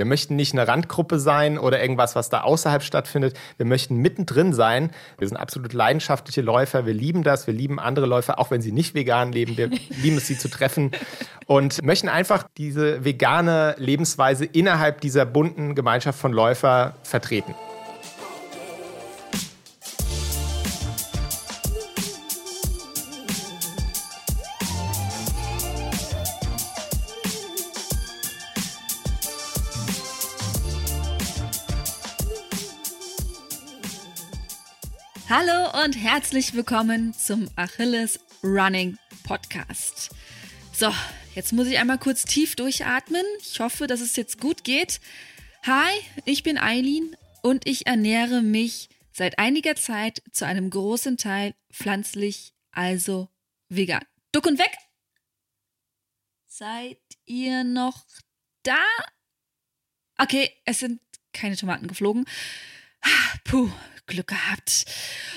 Wir möchten nicht eine Randgruppe sein oder irgendwas, was da außerhalb stattfindet. Wir möchten mittendrin sein. Wir sind absolut leidenschaftliche Läufer. Wir lieben das. Wir lieben andere Läufer, auch wenn sie nicht vegan leben. Wir lieben es, sie zu treffen und möchten einfach diese vegane Lebensweise innerhalb dieser bunten Gemeinschaft von Läufer vertreten. Hallo und herzlich willkommen zum Achilles Running Podcast. So, jetzt muss ich einmal kurz tief durchatmen. Ich hoffe, dass es jetzt gut geht. Hi, ich bin Eileen und ich ernähre mich seit einiger Zeit zu einem großen Teil pflanzlich, also vegan. Duck und weg! Seid ihr noch da? Okay, es sind keine Tomaten geflogen. Puh, Glück gehabt.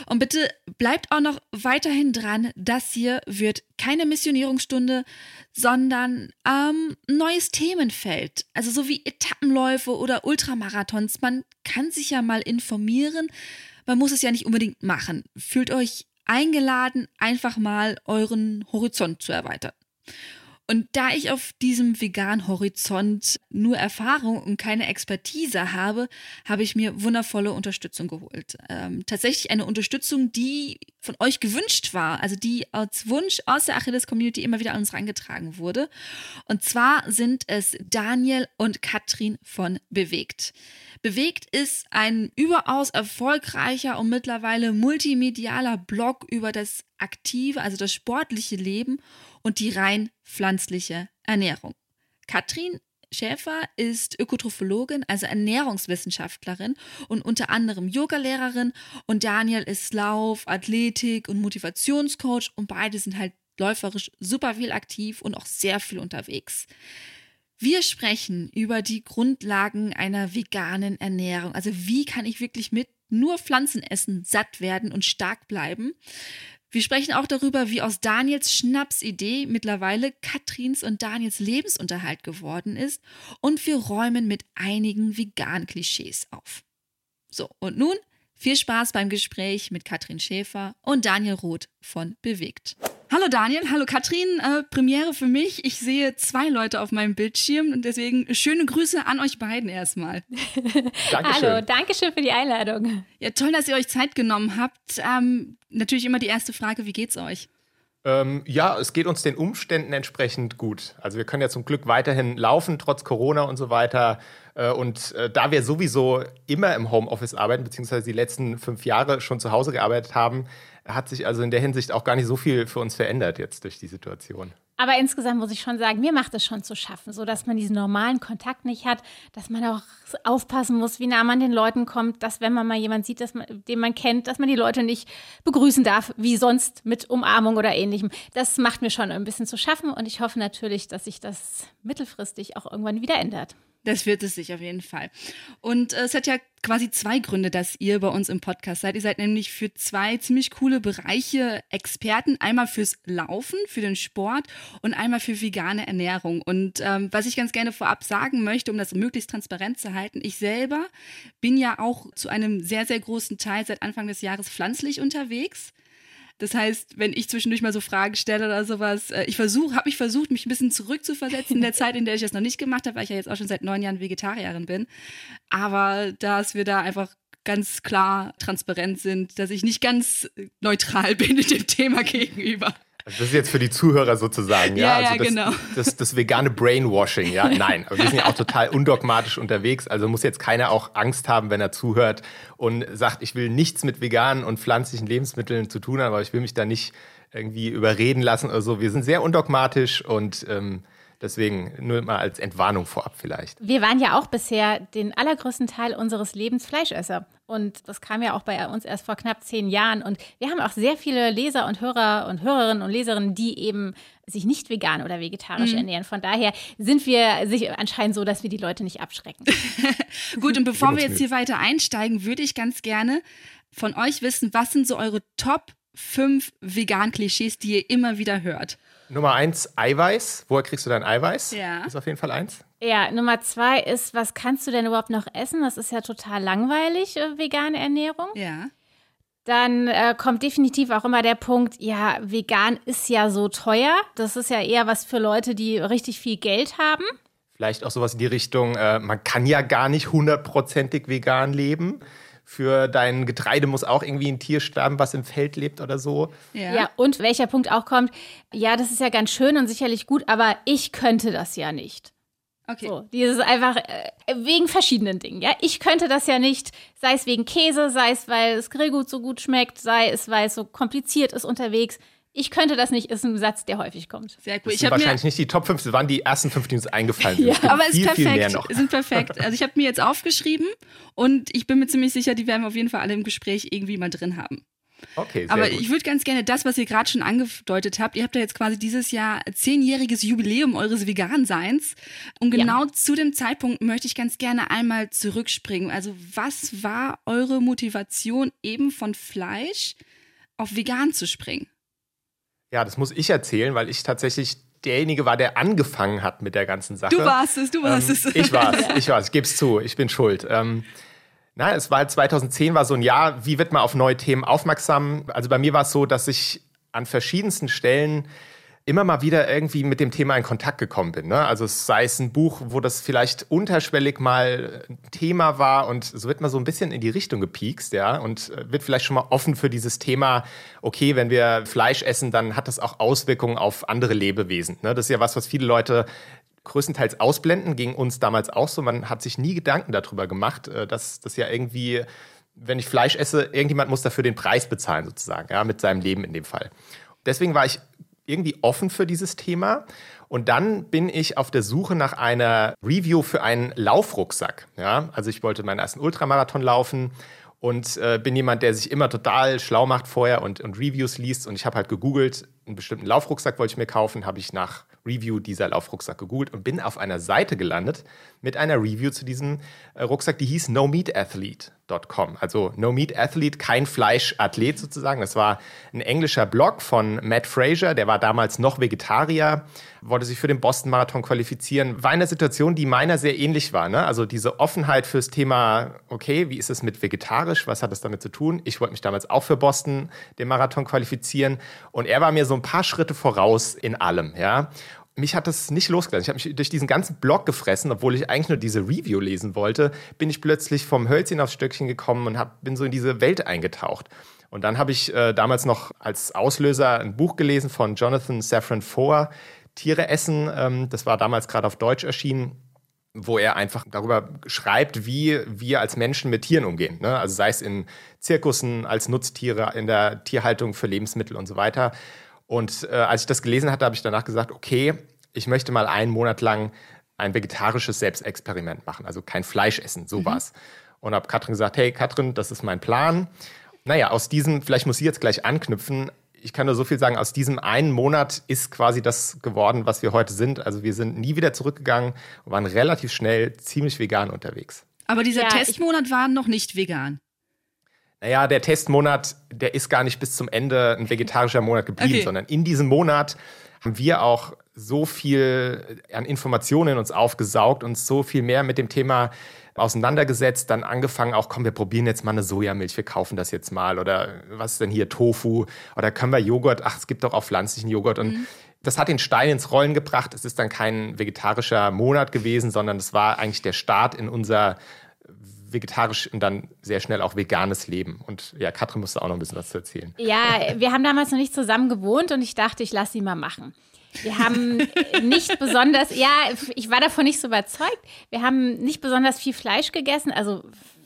Und bitte bleibt auch noch weiterhin dran. Das hier wird keine Missionierungsstunde, sondern ähm, neues Themenfeld. Also so wie Etappenläufe oder Ultramarathons. Man kann sich ja mal informieren. Man muss es ja nicht unbedingt machen. Fühlt euch eingeladen, einfach mal euren Horizont zu erweitern. Und da ich auf diesem veganen Horizont nur Erfahrung und keine Expertise habe, habe ich mir wundervolle Unterstützung geholt. Ähm, tatsächlich eine Unterstützung, die von euch gewünscht war, also die als Wunsch aus der Achilles-Community immer wieder an uns reingetragen wurde. Und zwar sind es Daniel und Katrin von Bewegt. Bewegt ist ein überaus erfolgreicher und mittlerweile multimedialer Blog über das aktive, also das sportliche Leben und die rein pflanzliche Ernährung. Katrin Schäfer ist Ökotrophologin, also Ernährungswissenschaftlerin und unter anderem Yogalehrerin und Daniel ist Lauf, Athletik und Motivationscoach und beide sind halt läuferisch super viel aktiv und auch sehr viel unterwegs. Wir sprechen über die Grundlagen einer veganen Ernährung. Also wie kann ich wirklich mit nur Pflanzen essen satt werden und stark bleiben? Wir sprechen auch darüber, wie aus Daniels Schnapsidee mittlerweile Katrins und Daniels Lebensunterhalt geworden ist und wir räumen mit einigen veganen Klischees auf. So, und nun viel Spaß beim Gespräch mit Katrin Schäfer und Daniel Roth von Bewegt. Hallo Daniel, hallo Katrin, äh, Premiere für mich. Ich sehe zwei Leute auf meinem Bildschirm und deswegen schöne Grüße an euch beiden erstmal. Dankeschön. Hallo, danke schön für die Einladung. Ja, toll, dass ihr euch Zeit genommen habt. Ähm, natürlich immer die erste Frage, wie geht's euch? Ähm, ja, es geht uns den Umständen entsprechend gut. Also wir können ja zum Glück weiterhin laufen, trotz Corona und so weiter. Äh, und äh, da wir sowieso immer im Homeoffice arbeiten, beziehungsweise die letzten fünf Jahre schon zu Hause gearbeitet haben, hat sich also in der Hinsicht auch gar nicht so viel für uns verändert jetzt durch die Situation. Aber insgesamt muss ich schon sagen, mir macht es schon zu schaffen, so dass man diesen normalen Kontakt nicht hat, dass man auch aufpassen muss, wie nah man den Leuten kommt, dass wenn man mal jemanden sieht, dass man, den man kennt, dass man die Leute nicht begrüßen darf, wie sonst mit Umarmung oder ähnlichem. Das macht mir schon ein bisschen zu schaffen und ich hoffe natürlich, dass sich das mittelfristig auch irgendwann wieder ändert. Das wird es sich auf jeden Fall. Und äh, es hat ja quasi zwei Gründe, dass ihr bei uns im Podcast seid. Ihr seid nämlich für zwei ziemlich coole Bereiche Experten. Einmal fürs Laufen, für den Sport und einmal für vegane Ernährung. Und ähm, was ich ganz gerne vorab sagen möchte, um das möglichst transparent zu halten, ich selber bin ja auch zu einem sehr, sehr großen Teil seit Anfang des Jahres pflanzlich unterwegs. Das heißt, wenn ich zwischendurch mal so Fragen stelle oder sowas, äh, ich versuche, habe mich versucht, mich ein bisschen zurückzuversetzen in der Zeit, in der ich das noch nicht gemacht habe, weil ich ja jetzt auch schon seit neun Jahren Vegetarierin bin. Aber dass wir da einfach ganz klar transparent sind, dass ich nicht ganz neutral bin in dem Thema gegenüber. Also das ist jetzt für die Zuhörer sozusagen, ja. ja, also das, genau. Das, das, vegane Brainwashing, ja. Nein, aber wir sind ja auch total undogmatisch unterwegs. Also muss jetzt keiner auch Angst haben, wenn er zuhört und sagt, ich will nichts mit veganen und pflanzlichen Lebensmitteln zu tun haben, aber ich will mich da nicht irgendwie überreden lassen oder so. Wir sind sehr undogmatisch und ähm, Deswegen nur mal als Entwarnung vorab vielleicht. Wir waren ja auch bisher den allergrößten Teil unseres Lebens Fleischesser. Und das kam ja auch bei uns erst vor knapp zehn Jahren. Und wir haben auch sehr viele Leser und Hörer und Hörerinnen und Leserinnen, die eben sich nicht vegan oder vegetarisch mhm. ernähren. Von daher sind wir sich anscheinend so, dass wir die Leute nicht abschrecken. Gut, und bevor wir jetzt hier weiter einsteigen, würde ich ganz gerne von euch wissen, was sind so eure Top 5 Vegan-Klischees, die ihr immer wieder hört? Nummer eins, Eiweiß. Woher kriegst du dein Eiweiß? Ja. Ist auf jeden Fall eins. Ja, Nummer zwei ist, was kannst du denn überhaupt noch essen? Das ist ja total langweilig, äh, vegane Ernährung. Ja. Dann äh, kommt definitiv auch immer der Punkt, ja, vegan ist ja so teuer. Das ist ja eher was für Leute, die richtig viel Geld haben. Vielleicht auch sowas in die Richtung, äh, man kann ja gar nicht hundertprozentig vegan leben. Für dein Getreide muss auch irgendwie ein Tier sterben, was im Feld lebt oder so. Ja. ja, und welcher Punkt auch kommt, ja, das ist ja ganz schön und sicherlich gut, aber ich könnte das ja nicht. Okay. So, dieses einfach äh, wegen verschiedenen Dingen. Ja, ich könnte das ja nicht, sei es wegen Käse, sei es weil es Grillgut so gut schmeckt, sei es weil es so kompliziert ist unterwegs. Ich könnte das nicht, ist ein Satz, der häufig kommt. Sehr cool. Das sind wahrscheinlich nicht die Top 5, das waren die ersten fünf, die uns eingefallen sind. ja, aber es ist perfekt. sind perfekt. Also ich habe mir jetzt aufgeschrieben und ich bin mir ziemlich sicher, die werden wir auf jeden Fall alle im Gespräch irgendwie mal drin haben. Okay, sehr Aber gut. ich würde ganz gerne das, was ihr gerade schon angedeutet habt, ihr habt ja jetzt quasi dieses Jahr zehnjähriges Jubiläum eures Veganseins. Und genau ja. zu dem Zeitpunkt möchte ich ganz gerne einmal zurückspringen. Also was war eure Motivation eben von Fleisch auf vegan zu springen? Ja, das muss ich erzählen, weil ich tatsächlich derjenige war, der angefangen hat mit der ganzen Sache. Du warst es, du warst ähm, es. Ich war es, ich war es, ich gebe es zu, ich bin schuld. Ähm, na, es war 2010 war so ein Jahr, wie wird man auf neue Themen aufmerksam? Also bei mir war es so, dass ich an verschiedensten Stellen immer mal wieder irgendwie mit dem Thema in Kontakt gekommen bin. Ne? Also sei es ein Buch, wo das vielleicht unterschwellig mal ein Thema war und so wird man so ein bisschen in die Richtung gepiekst, ja, und wird vielleicht schon mal offen für dieses Thema, okay, wenn wir Fleisch essen, dann hat das auch Auswirkungen auf andere Lebewesen. Ne? Das ist ja was, was viele Leute größtenteils ausblenden, ging uns damals auch so. Man hat sich nie Gedanken darüber gemacht, äh, dass das ja irgendwie, wenn ich Fleisch esse, irgendjemand muss dafür den Preis bezahlen, sozusagen, ja, mit seinem Leben in dem Fall. Deswegen war ich irgendwie offen für dieses Thema. Und dann bin ich auf der Suche nach einer Review für einen Laufrucksack. Ja, also ich wollte meinen ersten Ultramarathon laufen und äh, bin jemand, der sich immer total schlau macht vorher und, und Reviews liest. Und ich habe halt gegoogelt, einen bestimmten Laufrucksack wollte ich mir kaufen, habe ich nach Review dieser Laufrucksack gegoogelt und bin auf einer Seite gelandet mit einer Review zu diesem äh, Rucksack, die hieß nomeatathlete.com. Also No Meat Athlete, kein Fleischathlet sozusagen. Das war ein englischer Blog von Matt Fraser, der war damals noch Vegetarier, wollte sich für den Boston Marathon qualifizieren. War eine Situation, die meiner sehr ähnlich war. Ne? Also diese Offenheit fürs Thema, okay, wie ist es mit vegetarisch? Was hat das damit zu tun? Ich wollte mich damals auch für Boston den Marathon qualifizieren und er war mir so ein paar Schritte voraus in allem, ja mich hat das nicht losgelassen. Ich habe mich durch diesen ganzen Blog gefressen, obwohl ich eigentlich nur diese Review lesen wollte, bin ich plötzlich vom Hölzchen aufs Stöckchen gekommen und hab, bin so in diese Welt eingetaucht. Und dann habe ich äh, damals noch als Auslöser ein Buch gelesen von Jonathan Safran Foer, Tiere essen. Ähm, das war damals gerade auf Deutsch erschienen wo er einfach darüber schreibt, wie wir als Menschen mit Tieren umgehen. Ne? Also sei es in Zirkussen, als Nutztiere, in der Tierhaltung für Lebensmittel und so weiter. Und äh, als ich das gelesen hatte, habe ich danach gesagt, okay, ich möchte mal einen Monat lang ein vegetarisches Selbstexperiment machen, also kein Fleisch essen, sowas. Mhm. Und habe Katrin gesagt, hey Katrin, das ist mein Plan. Naja, aus diesem, vielleicht muss sie jetzt gleich anknüpfen, ich kann nur so viel sagen, aus diesem einen Monat ist quasi das geworden, was wir heute sind. Also wir sind nie wieder zurückgegangen und waren relativ schnell ziemlich vegan unterwegs. Aber dieser ja, Testmonat war noch nicht vegan. Naja, der Testmonat, der ist gar nicht bis zum Ende ein vegetarischer Monat geblieben, okay. sondern in diesem Monat haben wir auch so viel an Informationen uns aufgesaugt und so viel mehr mit dem Thema auseinandergesetzt, dann angefangen auch, komm, wir probieren jetzt mal eine Sojamilch, wir kaufen das jetzt mal oder was ist denn hier Tofu oder können wir Joghurt, ach, es gibt doch auch pflanzlichen Joghurt und mhm. das hat den Stein ins Rollen gebracht. Es ist dann kein vegetarischer Monat gewesen, sondern es war eigentlich der Start in unser vegetarisch und dann sehr schnell auch veganes Leben. Und ja, Katrin musste auch noch ein bisschen was zu erzählen. Ja, wir haben damals noch nicht zusammen gewohnt und ich dachte, ich lasse sie mal machen. Wir haben nicht besonders, ja, ich war davon nicht so überzeugt. Wir haben nicht besonders viel Fleisch gegessen, also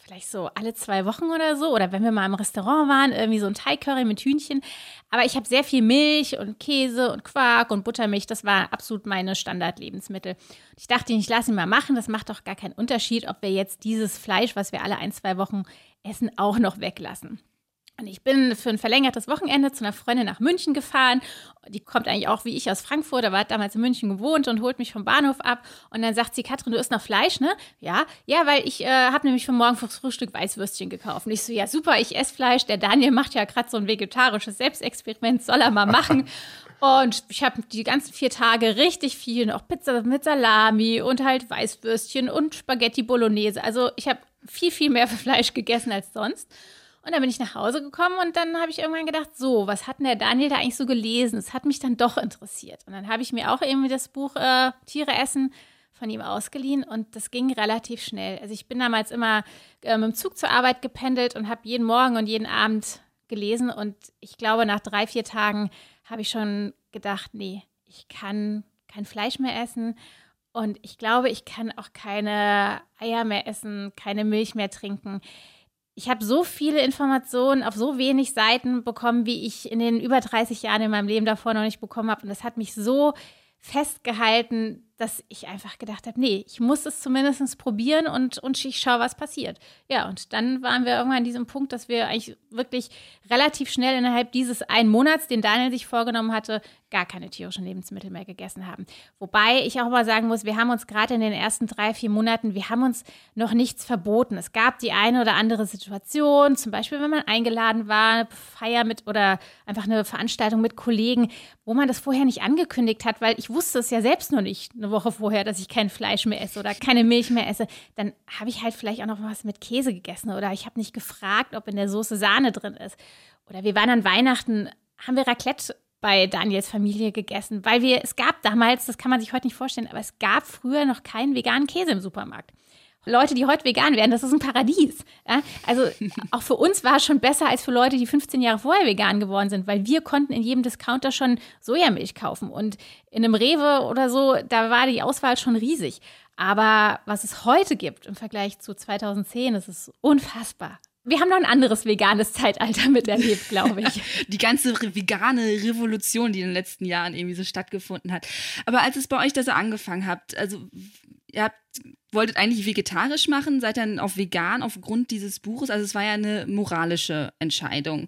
vielleicht so alle zwei Wochen oder so. Oder wenn wir mal im Restaurant waren, irgendwie so ein Thai-Curry mit Hühnchen. Aber ich habe sehr viel Milch und Käse und Quark und Buttermilch. Das war absolut meine Standardlebensmittel. Ich dachte, ich lasse ihn mal machen. Das macht doch gar keinen Unterschied, ob wir jetzt dieses Fleisch, was wir alle ein, zwei Wochen essen, auch noch weglassen. Und ich bin für ein verlängertes Wochenende zu einer Freundin nach München gefahren. Die kommt eigentlich auch wie ich aus Frankfurt, aber hat damals in München gewohnt und holt mich vom Bahnhof ab. Und dann sagt sie, Katrin, du isst noch Fleisch, ne? Ja, ja, weil ich äh, habe nämlich für morgen fürs Frühstück Weißwürstchen gekauft. Und ich so, ja super, ich esse Fleisch. Der Daniel macht ja gerade so ein vegetarisches Selbstexperiment, soll er mal machen. Und ich habe die ganzen vier Tage richtig viel, noch Pizza mit Salami und halt Weißwürstchen und Spaghetti Bolognese. Also ich habe viel, viel mehr Fleisch gegessen als sonst. Und dann bin ich nach Hause gekommen und dann habe ich irgendwann gedacht, so, was hat denn der Daniel da eigentlich so gelesen? Es hat mich dann doch interessiert. Und dann habe ich mir auch irgendwie das Buch äh, Tiere essen von ihm ausgeliehen und das ging relativ schnell. Also ich bin damals immer äh, mit dem Zug zur Arbeit gependelt und habe jeden Morgen und jeden Abend gelesen und ich glaube, nach drei, vier Tagen habe ich schon gedacht, nee, ich kann kein Fleisch mehr essen und ich glaube, ich kann auch keine Eier mehr essen, keine Milch mehr trinken ich habe so viele Informationen auf so wenig Seiten bekommen, wie ich in den über 30 Jahren in meinem Leben davor noch nicht bekommen habe. Und das hat mich so festgehalten, dass ich einfach gedacht habe, nee, ich muss es zumindest probieren und, und ich schaue, was passiert. Ja, und dann waren wir irgendwann an diesem Punkt, dass wir eigentlich wirklich relativ schnell innerhalb dieses einen Monats, den Daniel sich vorgenommen hatte, gar keine tierischen Lebensmittel mehr gegessen haben. Wobei ich auch mal sagen muss, wir haben uns gerade in den ersten drei, vier Monaten, wir haben uns noch nichts verboten. Es gab die eine oder andere Situation, zum Beispiel, wenn man eingeladen war, eine Feier mit oder einfach eine Veranstaltung mit Kollegen, wo man das vorher nicht angekündigt hat, weil ich wusste es ja selbst noch nicht eine Woche vorher, dass ich kein Fleisch mehr esse oder keine Milch mehr esse. Dann habe ich halt vielleicht auch noch was mit Käse gegessen oder ich habe nicht gefragt, ob in der Soße Sahne drin ist. Oder wir waren an Weihnachten, haben wir Raclette bei Daniels Familie gegessen, weil wir, es gab damals, das kann man sich heute nicht vorstellen, aber es gab früher noch keinen veganen Käse im Supermarkt. Leute, die heute vegan werden, das ist ein Paradies. Ja? Also auch für uns war es schon besser als für Leute, die 15 Jahre vorher vegan geworden sind, weil wir konnten in jedem Discounter schon Sojamilch kaufen und in einem Rewe oder so, da war die Auswahl schon riesig. Aber was es heute gibt im Vergleich zu 2010, das ist unfassbar wir haben noch ein anderes veganes Zeitalter miterlebt, glaube ich. die ganze vegane Revolution, die in den letzten Jahren irgendwie so stattgefunden hat. Aber als es bei euch da so angefangen habt, also ihr habt wolltet eigentlich vegetarisch machen, seid dann auf vegan aufgrund dieses Buches. Also es war ja eine moralische Entscheidung.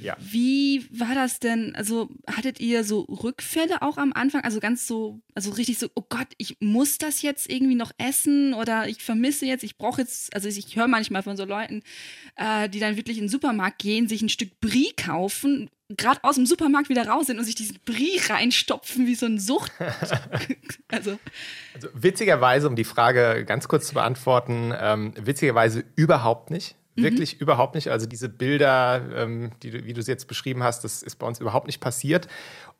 Ja. Wie war das denn? Also hattet ihr so Rückfälle auch am Anfang? Also ganz so, also richtig so, oh Gott, ich muss das jetzt irgendwie noch essen oder ich vermisse jetzt, ich brauche jetzt, also ich höre manchmal von so Leuten, äh, die dann wirklich in den Supermarkt gehen, sich ein Stück Brie kaufen, gerade aus dem Supermarkt wieder raus sind und sich diesen Brie reinstopfen wie so ein Sucht. also. also. witzigerweise, um die Frage ganz kurz zu beantworten, ähm, witzigerweise überhaupt nicht. Mhm. Wirklich mhm. überhaupt nicht. Also diese Bilder, ähm, die, wie du sie jetzt beschrieben hast, das ist bei uns überhaupt nicht passiert.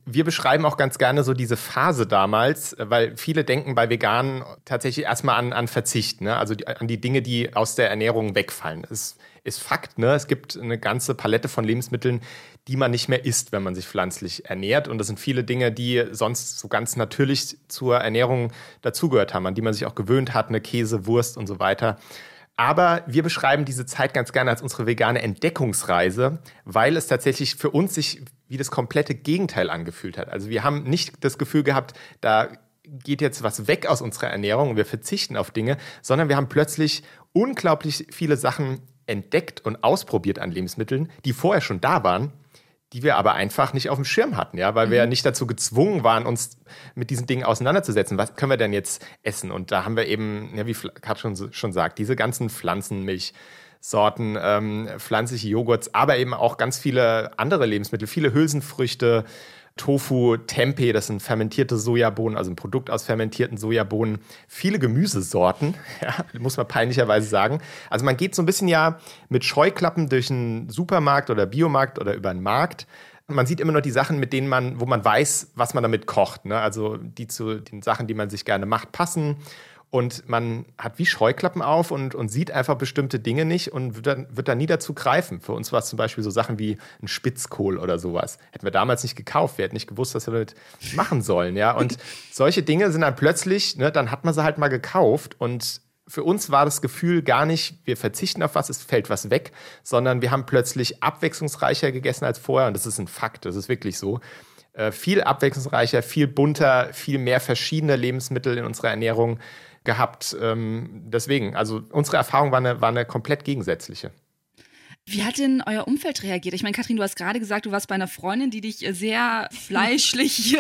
Wir beschreiben auch ganz gerne so diese Phase damals, weil viele denken bei Veganen tatsächlich erstmal an, an Verzicht, ne? also die, an die Dinge, die aus der Ernährung wegfallen. Es ist Fakt, ne? es gibt eine ganze Palette von Lebensmitteln, die man nicht mehr isst, wenn man sich pflanzlich ernährt. Und das sind viele Dinge, die sonst so ganz natürlich zur Ernährung dazugehört haben, an die man sich auch gewöhnt hat, eine Käse, Wurst und so weiter. Aber wir beschreiben diese Zeit ganz gerne als unsere vegane Entdeckungsreise, weil es tatsächlich für uns sich wie das komplette Gegenteil angefühlt hat. Also wir haben nicht das Gefühl gehabt, da geht jetzt was weg aus unserer Ernährung und wir verzichten auf Dinge, sondern wir haben plötzlich unglaublich viele Sachen entdeckt und ausprobiert an Lebensmitteln, die vorher schon da waren die wir aber einfach nicht auf dem Schirm hatten, ja, weil mhm. wir nicht dazu gezwungen waren, uns mit diesen Dingen auseinanderzusetzen. Was können wir denn jetzt essen? Und da haben wir eben, ja, wie Kat schon, schon sagt, diese ganzen Pflanzenmilchsorten, ähm, pflanzliche Joghurts, aber eben auch ganz viele andere Lebensmittel, viele Hülsenfrüchte, Tofu, Tempeh, das sind fermentierte Sojabohnen, also ein Produkt aus fermentierten Sojabohnen, viele Gemüsesorten, ja, muss man peinlicherweise sagen. Also man geht so ein bisschen ja mit Scheuklappen durch einen Supermarkt oder Biomarkt oder über einen Markt. Man sieht immer nur die Sachen, mit denen man, wo man weiß, was man damit kocht. Ne? Also die zu den Sachen, die man sich gerne macht, passen und man hat wie Scheuklappen auf und, und sieht einfach bestimmte Dinge nicht und wird dann, wird dann nie dazu greifen. Für uns war es zum Beispiel so Sachen wie ein Spitzkohl oder sowas. Hätten wir damals nicht gekauft, wir hätten nicht gewusst, was wir damit machen sollen. Ja? Und solche Dinge sind dann plötzlich, ne, dann hat man sie halt mal gekauft und für uns war das Gefühl gar nicht, wir verzichten auf was, es fällt was weg, sondern wir haben plötzlich abwechslungsreicher gegessen als vorher und das ist ein Fakt, das ist wirklich so. Äh, viel abwechslungsreicher, viel bunter, viel mehr verschiedene Lebensmittel in unserer Ernährung gehabt. Ähm, deswegen, also unsere Erfahrung war eine, war eine komplett gegensätzliche. Wie hat denn euer Umfeld reagiert? Ich meine, Kathrin, du hast gerade gesagt, du warst bei einer Freundin, die dich sehr fleischlich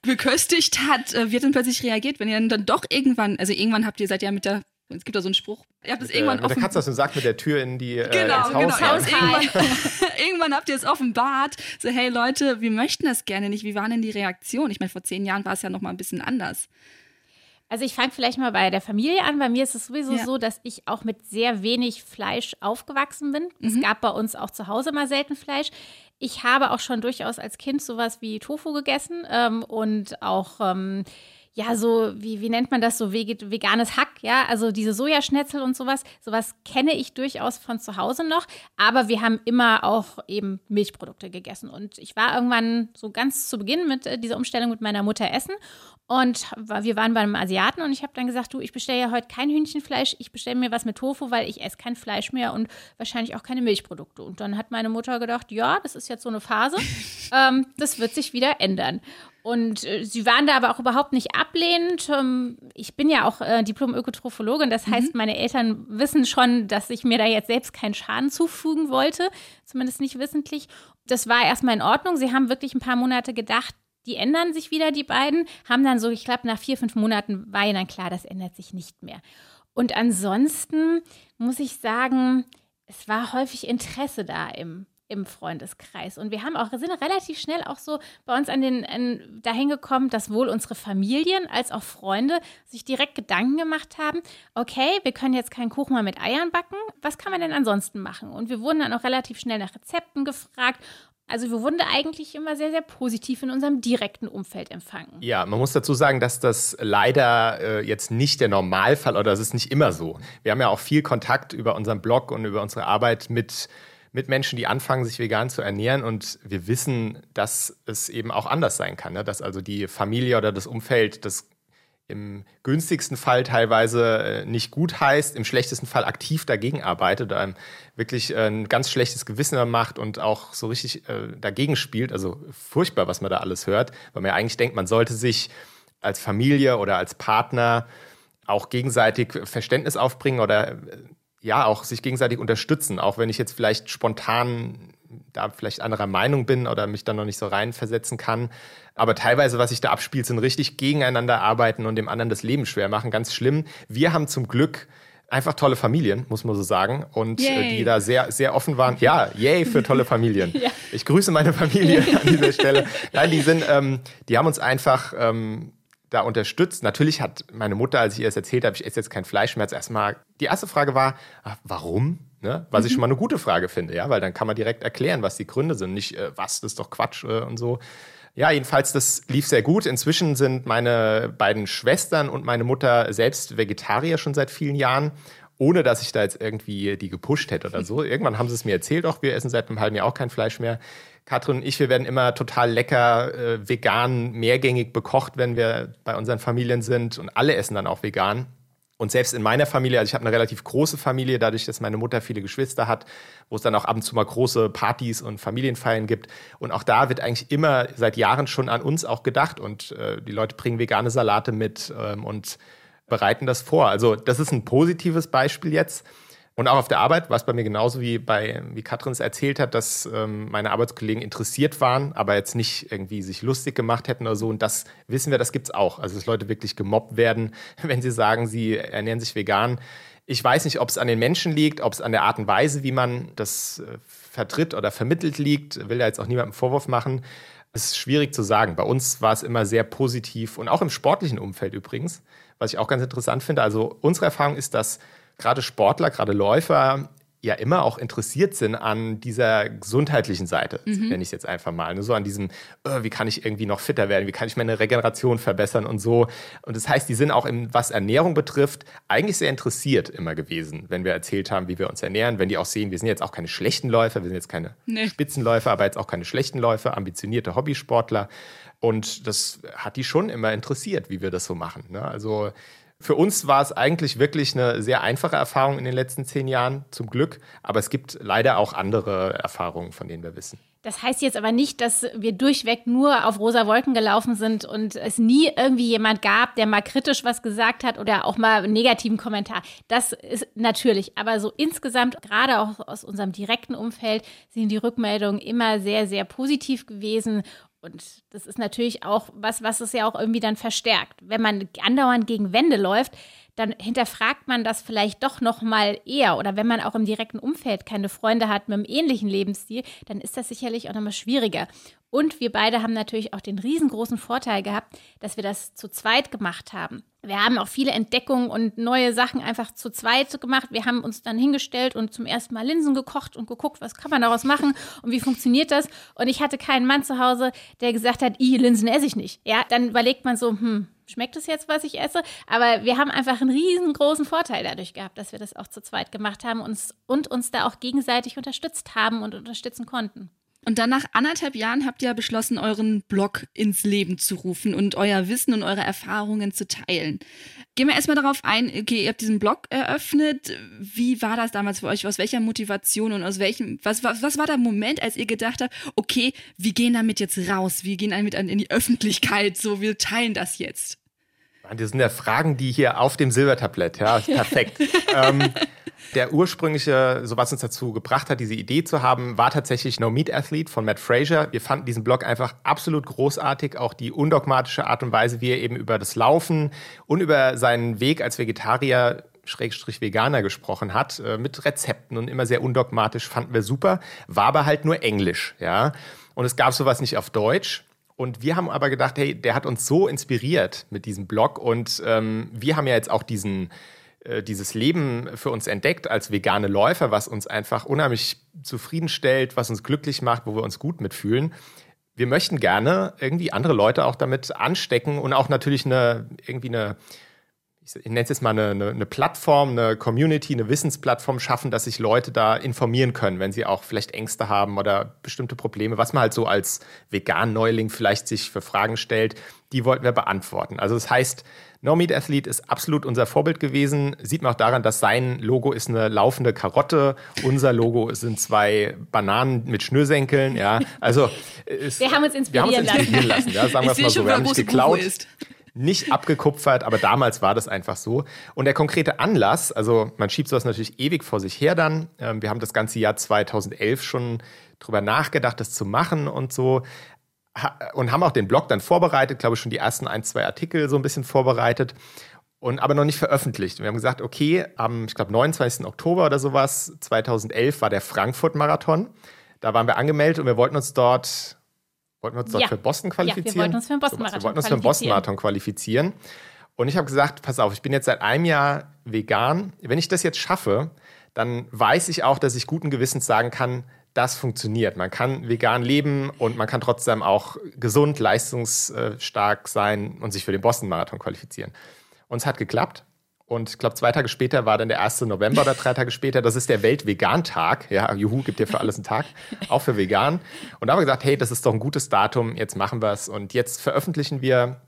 beköstigt hat. Wie hat denn plötzlich reagiert, wenn ihr dann doch irgendwann, also irgendwann habt ihr, seid ja mit der es gibt da so einen Spruch. Ihr habt es irgendwann äh, mit der Katze aus dem Sack mit der Tür in die äh, genau, ins Haus. Genau, Haus irgendwann, irgendwann habt ihr es offenbart. So, hey Leute, wir möchten das gerne nicht. Wie war denn die Reaktion? Ich meine, vor zehn Jahren war es ja noch mal ein bisschen anders. Also ich fange vielleicht mal bei der Familie an. Bei mir ist es sowieso ja. so, dass ich auch mit sehr wenig Fleisch aufgewachsen bin. Mhm. Es gab bei uns auch zu Hause mal selten Fleisch. Ich habe auch schon durchaus als Kind sowas wie Tofu gegessen ähm, und auch ähm, ja, so, wie, wie nennt man das, so veganes Hack, ja, also diese Sojaschnetzel und sowas, sowas kenne ich durchaus von zu Hause noch, aber wir haben immer auch eben Milchprodukte gegessen und ich war irgendwann so ganz zu Beginn mit äh, dieser Umstellung mit meiner Mutter essen und wir waren bei einem Asiaten und ich habe dann gesagt, du, ich bestelle ja heute kein Hühnchenfleisch, ich bestelle mir was mit Tofu, weil ich esse kein Fleisch mehr und wahrscheinlich auch keine Milchprodukte. Und dann hat meine Mutter gedacht, ja, das ist jetzt so eine Phase, ähm, das wird sich wieder ändern. Und äh, sie waren da aber auch überhaupt nicht ablehnend. Ähm, ich bin ja auch äh, Diplom-Ökotrophologin, das mhm. heißt, meine Eltern wissen schon, dass ich mir da jetzt selbst keinen Schaden zufügen wollte, zumindest nicht wissentlich. Das war erstmal in Ordnung. Sie haben wirklich ein paar Monate gedacht, die ändern sich wieder, die beiden, haben dann so, ich glaube, nach vier, fünf Monaten war ihnen dann klar, das ändert sich nicht mehr. Und ansonsten muss ich sagen, es war häufig Interesse da im im Freundeskreis. Und wir haben auch, sind relativ schnell auch so bei uns an den, an, dahin gekommen, dass wohl unsere Familien als auch Freunde sich direkt Gedanken gemacht haben, okay, wir können jetzt keinen Kuchen mehr mit Eiern backen, was kann man denn ansonsten machen? Und wir wurden dann auch relativ schnell nach Rezepten gefragt also wir wurden eigentlich immer sehr, sehr positiv in unserem direkten Umfeld empfangen. Ja, man muss dazu sagen, dass das leider äh, jetzt nicht der Normalfall oder das ist nicht immer so. Wir haben ja auch viel Kontakt über unseren Blog und über unsere Arbeit mit mit Menschen, die anfangen, sich vegan zu ernähren. Und wir wissen, dass es eben auch anders sein kann. Ne? Dass also die Familie oder das Umfeld das im günstigsten Fall teilweise äh, nicht gut heißt, im schlechtesten Fall aktiv dagegen arbeitet, einem wirklich äh, ein ganz schlechtes Gewissen macht und auch so richtig äh, dagegen spielt. Also furchtbar, was man da alles hört, weil man ja eigentlich denkt, man sollte sich als Familie oder als Partner auch gegenseitig Verständnis aufbringen oder ja auch sich gegenseitig unterstützen, auch wenn ich jetzt vielleicht spontan da vielleicht anderer Meinung bin oder mich da noch nicht so reinversetzen kann. Aber teilweise, was sich da abspielt, sind richtig gegeneinander arbeiten und dem anderen das Leben schwer machen. Ganz schlimm. Wir haben zum Glück einfach tolle Familien, muss man so sagen. Und äh, yay. die da sehr, sehr offen waren. Ja, yay für tolle Familien. ja. Ich grüße meine Familie an dieser Stelle. Nein, die sind, ähm, die haben uns einfach ähm, da unterstützt. Natürlich hat meine Mutter, als ich ihr das erzählt habe, ich esse jetzt kein Fleisch mehr, erstmal, die erste Frage war, ach, warum? Ne? Was mhm. ich schon mal eine gute Frage finde, ja, weil dann kann man direkt erklären, was die Gründe sind. Nicht, äh, was, das ist doch Quatsch äh, und so. Ja, jedenfalls, das lief sehr gut. Inzwischen sind meine beiden Schwestern und meine Mutter selbst Vegetarier schon seit vielen Jahren, ohne dass ich da jetzt irgendwie die gepusht hätte oder so. Irgendwann haben sie es mir erzählt, auch wir essen seit einem halben Jahr auch kein Fleisch mehr. Katrin und ich, wir werden immer total lecker äh, vegan, mehrgängig bekocht, wenn wir bei unseren Familien sind. Und alle essen dann auch vegan. Und selbst in meiner Familie, also ich habe eine relativ große Familie, dadurch, dass meine Mutter viele Geschwister hat, wo es dann auch ab und zu mal große Partys und Familienfeiern gibt. Und auch da wird eigentlich immer seit Jahren schon an uns auch gedacht. Und äh, die Leute bringen vegane Salate mit ähm, und bereiten das vor. Also das ist ein positives Beispiel jetzt. Und auch auf der Arbeit war es bei mir genauso wie bei, wie Katrin es erzählt hat, dass ähm, meine Arbeitskollegen interessiert waren, aber jetzt nicht irgendwie sich lustig gemacht hätten oder so. Und das wissen wir, das gibt es auch. Also, dass Leute wirklich gemobbt werden, wenn sie sagen, sie ernähren sich vegan. Ich weiß nicht, ob es an den Menschen liegt, ob es an der Art und Weise, wie man das äh, vertritt oder vermittelt liegt. Will da jetzt auch niemandem Vorwurf machen. Es ist schwierig zu sagen. Bei uns war es immer sehr positiv und auch im sportlichen Umfeld übrigens, was ich auch ganz interessant finde. Also unsere Erfahrung ist, dass gerade Sportler, gerade Läufer ja immer auch interessiert sind an dieser gesundheitlichen Seite, mhm. nenne ich es jetzt einfach mal. Ne? So an diesem, oh, wie kann ich irgendwie noch fitter werden, wie kann ich meine Regeneration verbessern und so. Und das heißt, die sind auch, im, was Ernährung betrifft, eigentlich sehr interessiert immer gewesen, wenn wir erzählt haben, wie wir uns ernähren. Wenn die auch sehen, wir sind jetzt auch keine schlechten Läufer, wir sind jetzt keine nee. Spitzenläufer, aber jetzt auch keine schlechten Läufer, ambitionierte Hobbysportler. Und das hat die schon immer interessiert, wie wir das so machen. Ne? Also Für uns war es eigentlich wirklich eine sehr einfache Erfahrung in den letzten zehn Jahren, zum Glück. Aber es gibt leider auch andere Erfahrungen, von denen wir wissen. Das heißt jetzt aber nicht, dass wir durchweg nur auf rosa Wolken gelaufen sind und es nie irgendwie jemand gab, der mal kritisch was gesagt hat oder auch mal einen negativen Kommentar. Das ist natürlich, aber so insgesamt, gerade auch aus unserem direkten Umfeld, sind die Rückmeldungen immer sehr, sehr positiv gewesen. Und das ist natürlich auch was, was es ja auch irgendwie dann verstärkt. Wenn man andauernd gegen Wände läuft, dann hinterfragt man das vielleicht doch noch mal eher. Oder wenn man auch im direkten Umfeld keine Freunde hat mit einem ähnlichen Lebensstil, dann ist das sicherlich auch noch mal schwieriger. Und wir beide haben natürlich auch den riesengroßen Vorteil gehabt, dass wir das zu zweit gemacht haben. Wir haben auch viele Entdeckungen und neue Sachen einfach zu zweit gemacht. Wir haben uns dann hingestellt und zum ersten Mal Linsen gekocht und geguckt, was kann man daraus machen und wie funktioniert das. Und ich hatte keinen Mann zu Hause, der gesagt hat, i Linsen esse ich nicht. Ja, dann überlegt man so, hm, schmeckt es jetzt, was ich esse? Aber wir haben einfach einen riesengroßen Vorteil dadurch gehabt, dass wir das auch zu zweit gemacht haben und, und uns da auch gegenseitig unterstützt haben und unterstützen konnten. Und dann nach anderthalb Jahren habt ihr beschlossen, euren Blog ins Leben zu rufen und euer Wissen und eure Erfahrungen zu teilen. Gehen wir erstmal darauf ein, okay, ihr habt diesen Blog eröffnet. Wie war das damals für euch? Aus welcher Motivation und aus welchem, was, was, was war der Moment, als ihr gedacht habt, okay, wir gehen damit jetzt raus, wir gehen damit in die Öffentlichkeit, so, wir teilen das jetzt? Das sind ja Fragen, die hier auf dem Silbertablett, ja, perfekt. ähm, der ursprüngliche, so was uns dazu gebracht hat, diese Idee zu haben, war tatsächlich No Meat Athlete von Matt Fraser. Wir fanden diesen Blog einfach absolut großartig, auch die undogmatische Art und Weise, wie er eben über das Laufen und über seinen Weg als Vegetarier Schrägstrich Veganer gesprochen hat, äh, mit Rezepten und immer sehr undogmatisch, fanden wir super, war aber halt nur Englisch, ja. Und es gab sowas nicht auf Deutsch. Und wir haben aber gedacht, hey, der hat uns so inspiriert mit diesem Blog und ähm, wir haben ja jetzt auch diesen äh, dieses Leben für uns entdeckt als vegane Läufer, was uns einfach unheimlich zufriedenstellt, was uns glücklich macht, wo wir uns gut mitfühlen. Wir möchten gerne irgendwie andere Leute auch damit anstecken und auch natürlich eine irgendwie eine ich nenne es jetzt mal eine, eine, eine, Plattform, eine Community, eine Wissensplattform schaffen, dass sich Leute da informieren können, wenn sie auch vielleicht Ängste haben oder bestimmte Probleme, was man halt so als Vegan-Neuling vielleicht sich für Fragen stellt, die wollten wir beantworten. Also das heißt, No Meat Athlete ist absolut unser Vorbild gewesen. Sieht man auch daran, dass sein Logo ist eine laufende Karotte. Unser Logo sind zwei Bananen mit Schnürsenkeln. Ja, also es, wir haben uns inspirieren, wir haben uns inspirieren lassen. lassen ja, sagen wir es mal so. Wir haben nicht geklaut nicht abgekupfert, aber damals war das einfach so. Und der konkrete Anlass, also man schiebt sowas natürlich ewig vor sich her dann. Ähm, wir haben das ganze Jahr 2011 schon drüber nachgedacht, das zu machen und so. Und haben auch den Blog dann vorbereitet, glaube ich, schon die ersten ein, zwei Artikel so ein bisschen vorbereitet. Und aber noch nicht veröffentlicht. Wir haben gesagt, okay, am, ich glaube, 29. Oktober oder sowas, 2011 war der Frankfurt-Marathon. Da waren wir angemeldet und wir wollten uns dort Wollten wir uns ja. für Boston qualifizieren? Ja, wir wollten uns für den Boston-Marathon so, wir wollten uns für den Boston-Marathon qualifizieren. Und ich habe gesagt, pass auf, ich bin jetzt seit einem Jahr vegan. Wenn ich das jetzt schaffe, dann weiß ich auch, dass ich guten Gewissens sagen kann, das funktioniert. Man kann vegan leben und man kann trotzdem auch gesund, leistungsstark sein und sich für den Boston-Marathon qualifizieren. Und es hat geklappt. Und ich glaube, zwei Tage später war dann der 1. November oder drei Tage später. Das ist der Welt-Vegan-Tag. Ja, Juhu, gibt ja für alles einen Tag. Auch für vegan. Und da haben wir gesagt, hey, das ist doch ein gutes Datum. Jetzt machen wir es. Und jetzt veröffentlichen wir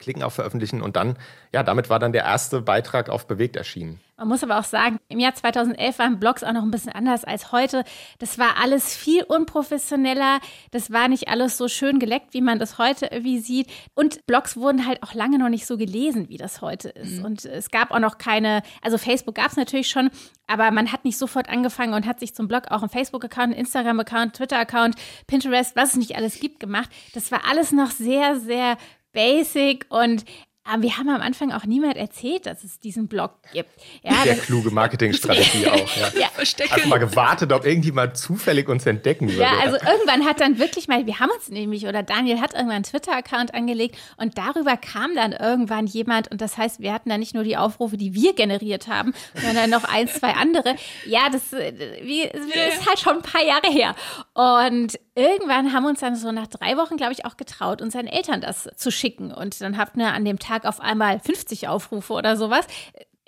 klicken auf Veröffentlichen und dann, ja, damit war dann der erste Beitrag auf Bewegt erschienen. Man muss aber auch sagen, im Jahr 2011 waren Blogs auch noch ein bisschen anders als heute. Das war alles viel unprofessioneller. Das war nicht alles so schön geleckt, wie man das heute irgendwie sieht. Und Blogs wurden halt auch lange noch nicht so gelesen, wie das heute ist. Mhm. Und es gab auch noch keine, also Facebook gab es natürlich schon, aber man hat nicht sofort angefangen und hat sich zum Blog auch einen Facebook-Account, einen Instagram-Account, Twitter-Account, Pinterest, was es nicht alles gibt, gemacht. Das war alles noch sehr, sehr basic und aber wir haben am Anfang auch niemand erzählt, dass es diesen Blog gibt. Ja, Sehr kluge Marketingstrategie auch. Ja. ja. Hast mal gewartet, ob irgendjemand zufällig uns entdecken würde. Ja, also irgendwann hat dann wirklich mal, wir haben uns nämlich, oder Daniel hat irgendwann einen Twitter-Account angelegt und darüber kam dann irgendwann jemand und das heißt, wir hatten dann nicht nur die Aufrufe, die wir generiert haben, sondern noch ein, zwei andere. Ja, das, äh, wie, ist halt schon ein paar Jahre her. Und irgendwann haben wir uns dann so nach drei Wochen, glaube ich, auch getraut, unseren Eltern das zu schicken. Und dann habt ihr an dem Tag auf einmal 50 Aufrufe oder sowas.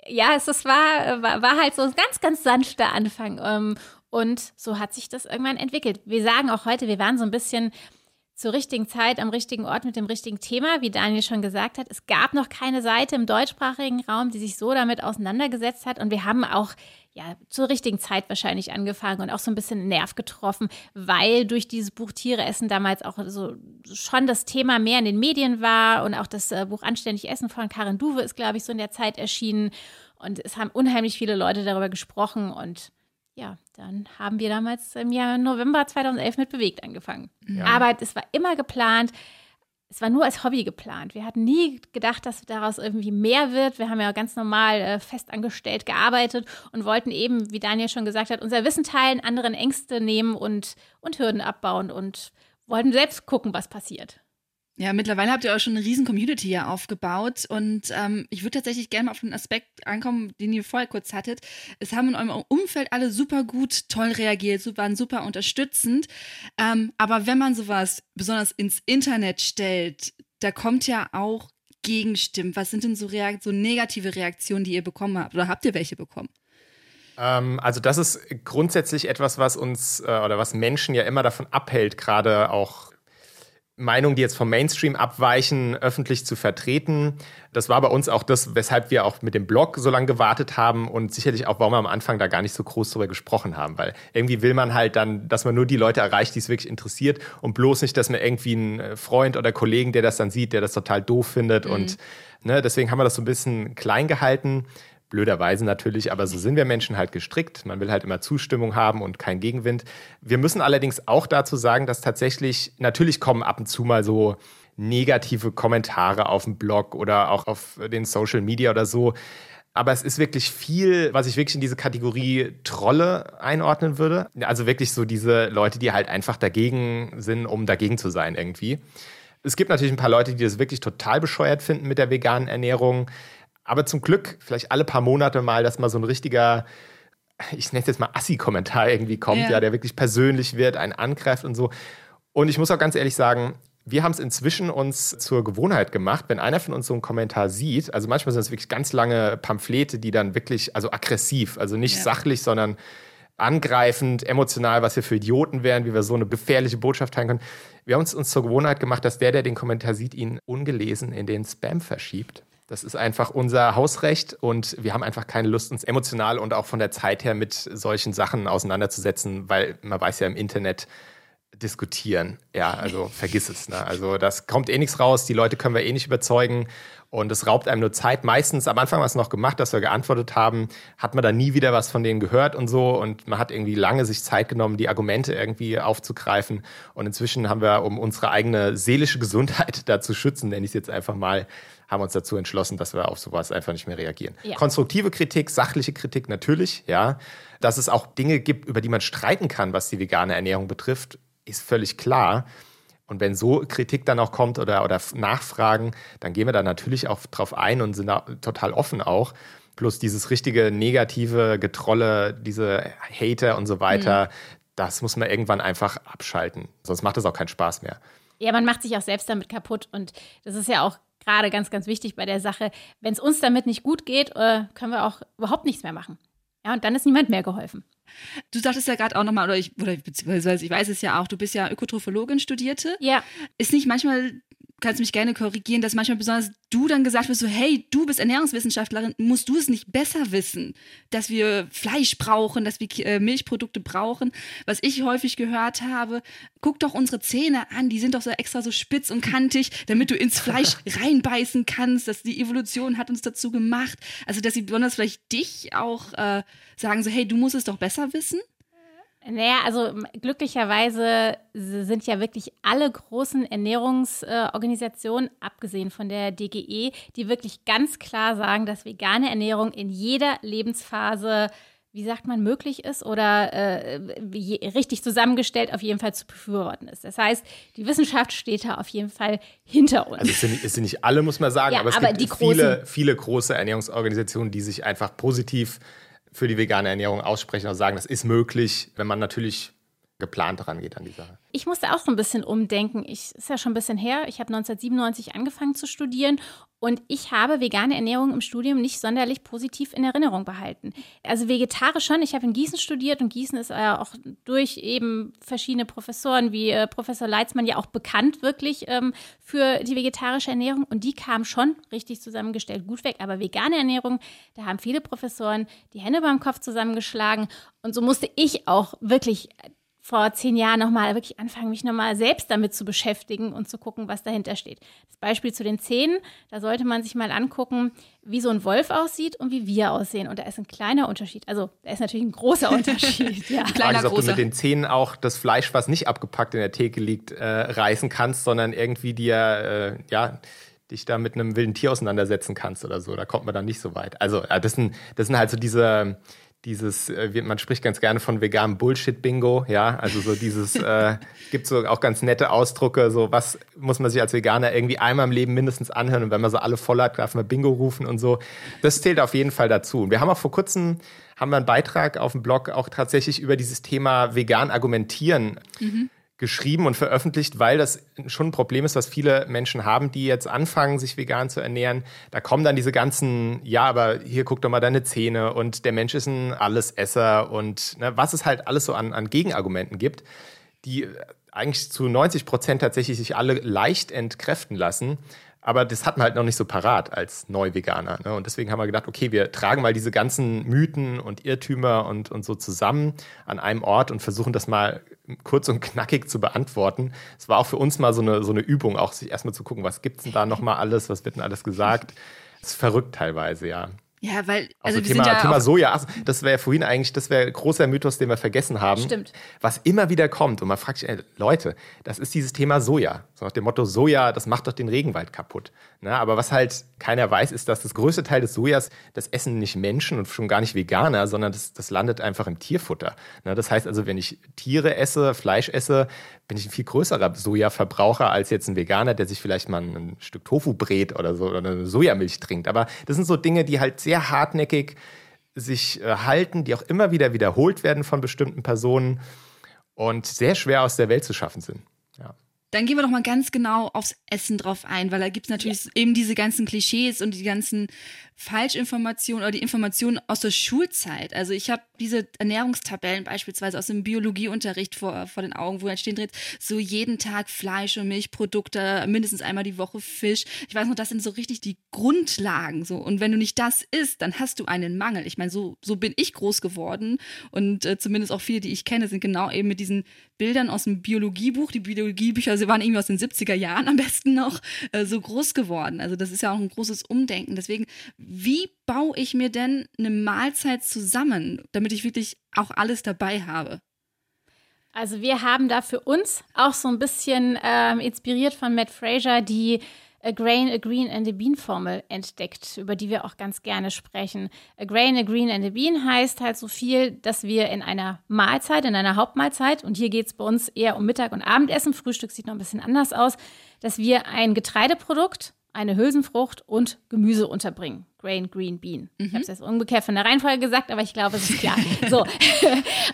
Ja, es, es war, war, war halt so ein ganz, ganz sanfter Anfang. Ähm, und so hat sich das irgendwann entwickelt. Wir sagen auch heute, wir waren so ein bisschen zur richtigen Zeit am richtigen Ort mit dem richtigen Thema, wie Daniel schon gesagt hat. Es gab noch keine Seite im deutschsprachigen Raum, die sich so damit auseinandergesetzt hat. Und wir haben auch ja, zur richtigen Zeit wahrscheinlich angefangen und auch so ein bisschen Nerv getroffen, weil durch dieses Buch Tiere essen damals auch so schon das Thema mehr in den Medien war und auch das äh, Buch Anständig Essen von Karin Duwe ist, glaube ich, so in der Zeit erschienen. Und es haben unheimlich viele Leute darüber gesprochen und ja, dann haben wir damals im Jahr November 2011 mit Bewegt angefangen. Ja. Aber es war immer geplant. Es war nur als Hobby geplant. Wir hatten nie gedacht, dass daraus irgendwie mehr wird. Wir haben ja ganz normal äh, festangestellt gearbeitet und wollten eben, wie Daniel schon gesagt hat, unser Wissen teilen, anderen Ängste nehmen und, und Hürden abbauen und wollten selbst gucken, was passiert. Ja, mittlerweile habt ihr auch schon eine riesen Community ja aufgebaut und ähm, ich würde tatsächlich gerne mal auf den Aspekt ankommen, den ihr vorher kurz hattet. Es haben in eurem Umfeld alle super gut, toll reagiert, waren super unterstützend. Ähm, aber wenn man sowas besonders ins Internet stellt, da kommt ja auch Gegenstimmen. Was sind denn so, Reakt so negative Reaktionen, die ihr bekommen habt? Oder habt ihr welche bekommen? Ähm, also das ist grundsätzlich etwas, was uns äh, oder was Menschen ja immer davon abhält, gerade auch Meinungen, die jetzt vom Mainstream abweichen, öffentlich zu vertreten. Das war bei uns auch das, weshalb wir auch mit dem Blog so lange gewartet haben und sicherlich auch, warum wir am Anfang da gar nicht so groß drüber gesprochen haben, weil irgendwie will man halt dann, dass man nur die Leute erreicht, die es wirklich interessiert und bloß nicht, dass man irgendwie einen Freund oder Kollegen, der das dann sieht, der das total doof findet mhm. und ne, deswegen haben wir das so ein bisschen klein gehalten. Blöderweise natürlich, aber so sind wir Menschen halt gestrickt. Man will halt immer Zustimmung haben und kein Gegenwind. Wir müssen allerdings auch dazu sagen, dass tatsächlich, natürlich kommen ab und zu mal so negative Kommentare auf dem Blog oder auch auf den Social Media oder so. Aber es ist wirklich viel, was ich wirklich in diese Kategorie Trolle einordnen würde. Also wirklich so diese Leute, die halt einfach dagegen sind, um dagegen zu sein irgendwie. Es gibt natürlich ein paar Leute, die das wirklich total bescheuert finden mit der veganen Ernährung. Aber zum Glück, vielleicht alle paar Monate mal, dass mal so ein richtiger, ich nenne es jetzt mal Assi-Kommentar irgendwie kommt, ja. ja, der wirklich persönlich wird, einen angreift und so. Und ich muss auch ganz ehrlich sagen, wir haben es inzwischen uns zur Gewohnheit gemacht, wenn einer von uns so einen Kommentar sieht, also manchmal sind es wirklich ganz lange Pamphlete, die dann wirklich, also aggressiv, also nicht ja. sachlich, sondern angreifend, emotional, was wir für Idioten wären, wie wir so eine gefährliche Botschaft teilen können. Wir haben uns, uns zur Gewohnheit gemacht, dass der, der den Kommentar sieht, ihn ungelesen in den Spam verschiebt. Das ist einfach unser Hausrecht und wir haben einfach keine Lust, uns emotional und auch von der Zeit her mit solchen Sachen auseinanderzusetzen, weil man weiß ja im Internet diskutieren. Ja, also vergiss es. Ne? Also das kommt eh nichts raus, die Leute können wir eh nicht überzeugen und es raubt einem nur Zeit. Meistens am Anfang was noch gemacht, dass wir geantwortet haben, hat man dann nie wieder was von denen gehört und so und man hat irgendwie lange sich Zeit genommen, die Argumente irgendwie aufzugreifen und inzwischen haben wir, um unsere eigene seelische Gesundheit da zu schützen, nenne ich es jetzt einfach mal, haben uns dazu entschlossen, dass wir auf sowas einfach nicht mehr reagieren. Ja. Konstruktive Kritik, sachliche Kritik natürlich, ja. Dass es auch Dinge gibt, über die man streiten kann, was die vegane Ernährung betrifft, ist völlig klar. Und wenn so Kritik dann auch kommt oder, oder Nachfragen, dann gehen wir da natürlich auch drauf ein und sind da total offen auch. Plus dieses richtige negative Getrolle, diese Hater und so weiter, mhm. das muss man irgendwann einfach abschalten. Sonst macht es auch keinen Spaß mehr. Ja, man macht sich auch selbst damit kaputt. Und das ist ja auch gerade ganz, ganz wichtig bei der Sache. Wenn es uns damit nicht gut geht, äh, können wir auch überhaupt nichts mehr machen. Ja, und dann ist niemand mehr geholfen. Du sagtest ja gerade auch nochmal, oder ich, oder beziehungsweise ich weiß es ja auch, du bist ja Ökotrophologin, Studierte. Ja. Ist nicht manchmal kannst mich gerne korrigieren, dass manchmal besonders du dann gesagt wirst, so, hey, du bist Ernährungswissenschaftlerin, musst du es nicht besser wissen, dass wir Fleisch brauchen, dass wir äh, Milchprodukte brauchen. Was ich häufig gehört habe, guck doch unsere Zähne an, die sind doch so extra so spitz und kantig, damit du ins Fleisch reinbeißen kannst, dass die Evolution hat uns dazu gemacht. Also, dass sie besonders vielleicht dich auch äh, sagen, so, hey, du musst es doch besser wissen. Naja, also glücklicherweise sind ja wirklich alle großen Ernährungsorganisationen, abgesehen von der DGE, die wirklich ganz klar sagen, dass vegane Ernährung in jeder Lebensphase, wie sagt man, möglich ist oder äh, richtig zusammengestellt auf jeden Fall zu befürworten ist. Das heißt, die Wissenschaft steht da auf jeden Fall hinter uns. Also es sind, nicht, es sind nicht alle, muss man sagen, ja, aber es aber gibt viele, viele große Ernährungsorganisationen, die sich einfach positiv für die vegane Ernährung aussprechen und sagen, das ist möglich, wenn man natürlich geplant rangeht an die Sache. Ich musste auch so ein bisschen umdenken. Ich ist ja schon ein bisschen her. Ich habe 1997 angefangen zu studieren und ich habe vegane Ernährung im Studium nicht sonderlich positiv in Erinnerung behalten. Also vegetarisch schon. Ich habe in Gießen studiert und Gießen ist ja auch durch eben verschiedene Professoren wie äh, Professor Leitzmann ja auch bekannt wirklich ähm, für die vegetarische Ernährung und die kam schon richtig zusammengestellt gut weg. Aber vegane Ernährung, da haben viele Professoren die Hände beim Kopf zusammengeschlagen und so musste ich auch wirklich vor zehn Jahren nochmal wirklich anfangen, mich nochmal selbst damit zu beschäftigen und zu gucken, was dahinter steht. Das Beispiel zu den Zähnen, da sollte man sich mal angucken, wie so ein Wolf aussieht und wie wir aussehen. Und da ist ein kleiner Unterschied. Also, da ist natürlich ein großer Unterschied. ja. Kleiner, ist, ob großer. du mit den Zähnen auch das Fleisch, was nicht abgepackt in der Theke liegt, äh, reißen kannst, sondern irgendwie dir, äh, ja, dich da mit einem wilden Tier auseinandersetzen kannst oder so. Da kommt man dann nicht so weit. Also, das sind, das sind halt so diese dieses, äh, man spricht ganz gerne von veganem Bullshit-Bingo, ja, also so dieses, äh, gibt so auch ganz nette Ausdrucke, so was muss man sich als Veganer irgendwie einmal im Leben mindestens anhören und wenn man so alle voll hat, darf man Bingo rufen und so. Das zählt auf jeden Fall dazu. Und wir haben auch vor kurzem, haben wir einen Beitrag auf dem Blog auch tatsächlich über dieses Thema vegan argumentieren mhm geschrieben und veröffentlicht, weil das schon ein Problem ist, was viele Menschen haben, die jetzt anfangen, sich vegan zu ernähren. Da kommen dann diese ganzen, ja, aber hier guck doch mal deine Zähne und der Mensch ist ein Allesesser und ne, was es halt alles so an, an Gegenargumenten gibt, die eigentlich zu 90 Prozent tatsächlich sich alle leicht entkräften lassen. Aber das hat man halt noch nicht so parat als Neuveganer. Ne? Und deswegen haben wir gedacht, okay, wir tragen mal diese ganzen Mythen und Irrtümer und, und so zusammen an einem Ort und versuchen das mal kurz und knackig zu beantworten. Es war auch für uns mal so eine, so eine Übung, auch sich erstmal zu gucken, was gibt es denn da nochmal alles, was wird denn alles gesagt. Das ist verrückt teilweise, ja. Ja, weil also also Thema, ja Thema Soja, das wäre vorhin eigentlich, das wäre ein großer Mythos, den wir vergessen haben. Stimmt. Was immer wieder kommt und man fragt sich, ey, Leute, das ist dieses Thema Soja. So nach dem Motto Soja, das macht doch den Regenwald kaputt. Ne? Aber was halt keiner weiß, ist, dass das größte Teil des Sojas, das essen nicht Menschen und schon gar nicht Veganer, sondern das, das landet einfach im Tierfutter. Ne? Das heißt also, wenn ich Tiere esse, Fleisch esse, bin ich ein viel größerer Sojaverbraucher als jetzt ein Veganer, der sich vielleicht mal ein Stück Tofu brät oder so oder eine Sojamilch trinkt. Aber das sind so Dinge, die halt sehr hartnäckig sich äh, halten, die auch immer wieder wiederholt werden von bestimmten Personen und sehr schwer aus der Welt zu schaffen sind. Dann gehen wir doch mal ganz genau aufs Essen drauf ein, weil da gibt es natürlich ja. eben diese ganzen Klischees und die ganzen Falschinformationen oder die Informationen aus der Schulzeit. Also ich habe diese Ernährungstabellen beispielsweise aus dem Biologieunterricht vor, vor den Augen, wo dann stehen drin, so jeden Tag Fleisch und Milchprodukte, mindestens einmal die Woche Fisch. Ich weiß noch, das sind so richtig die Grundlagen so. Und wenn du nicht das isst, dann hast du einen Mangel. Ich meine, so, so bin ich groß geworden und äh, zumindest auch viele, die ich kenne, sind genau eben mit diesen Bildern aus dem Biologiebuch. Die Biologiebücher, sie waren irgendwie aus den 70er Jahren am besten noch äh, so groß geworden. Also das ist ja auch ein großes Umdenken. Deswegen wie baue ich mir denn eine Mahlzeit zusammen, damit ich wirklich auch alles dabei habe? Also wir haben da für uns auch so ein bisschen ähm, inspiriert von Matt Fraser die A Grain, a Green and a Bean Formel entdeckt, über die wir auch ganz gerne sprechen. A Grain, a Green and a Bean heißt halt so viel, dass wir in einer Mahlzeit, in einer Hauptmahlzeit, und hier geht es bei uns eher um Mittag- und Abendessen, Frühstück sieht noch ein bisschen anders aus, dass wir ein Getreideprodukt eine Hülsenfrucht und Gemüse unterbringen. Grain, Green, Bean. Mhm. Ich habe es jetzt umgekehrt von der Reihenfolge gesagt, aber ich glaube, es ist klar. so.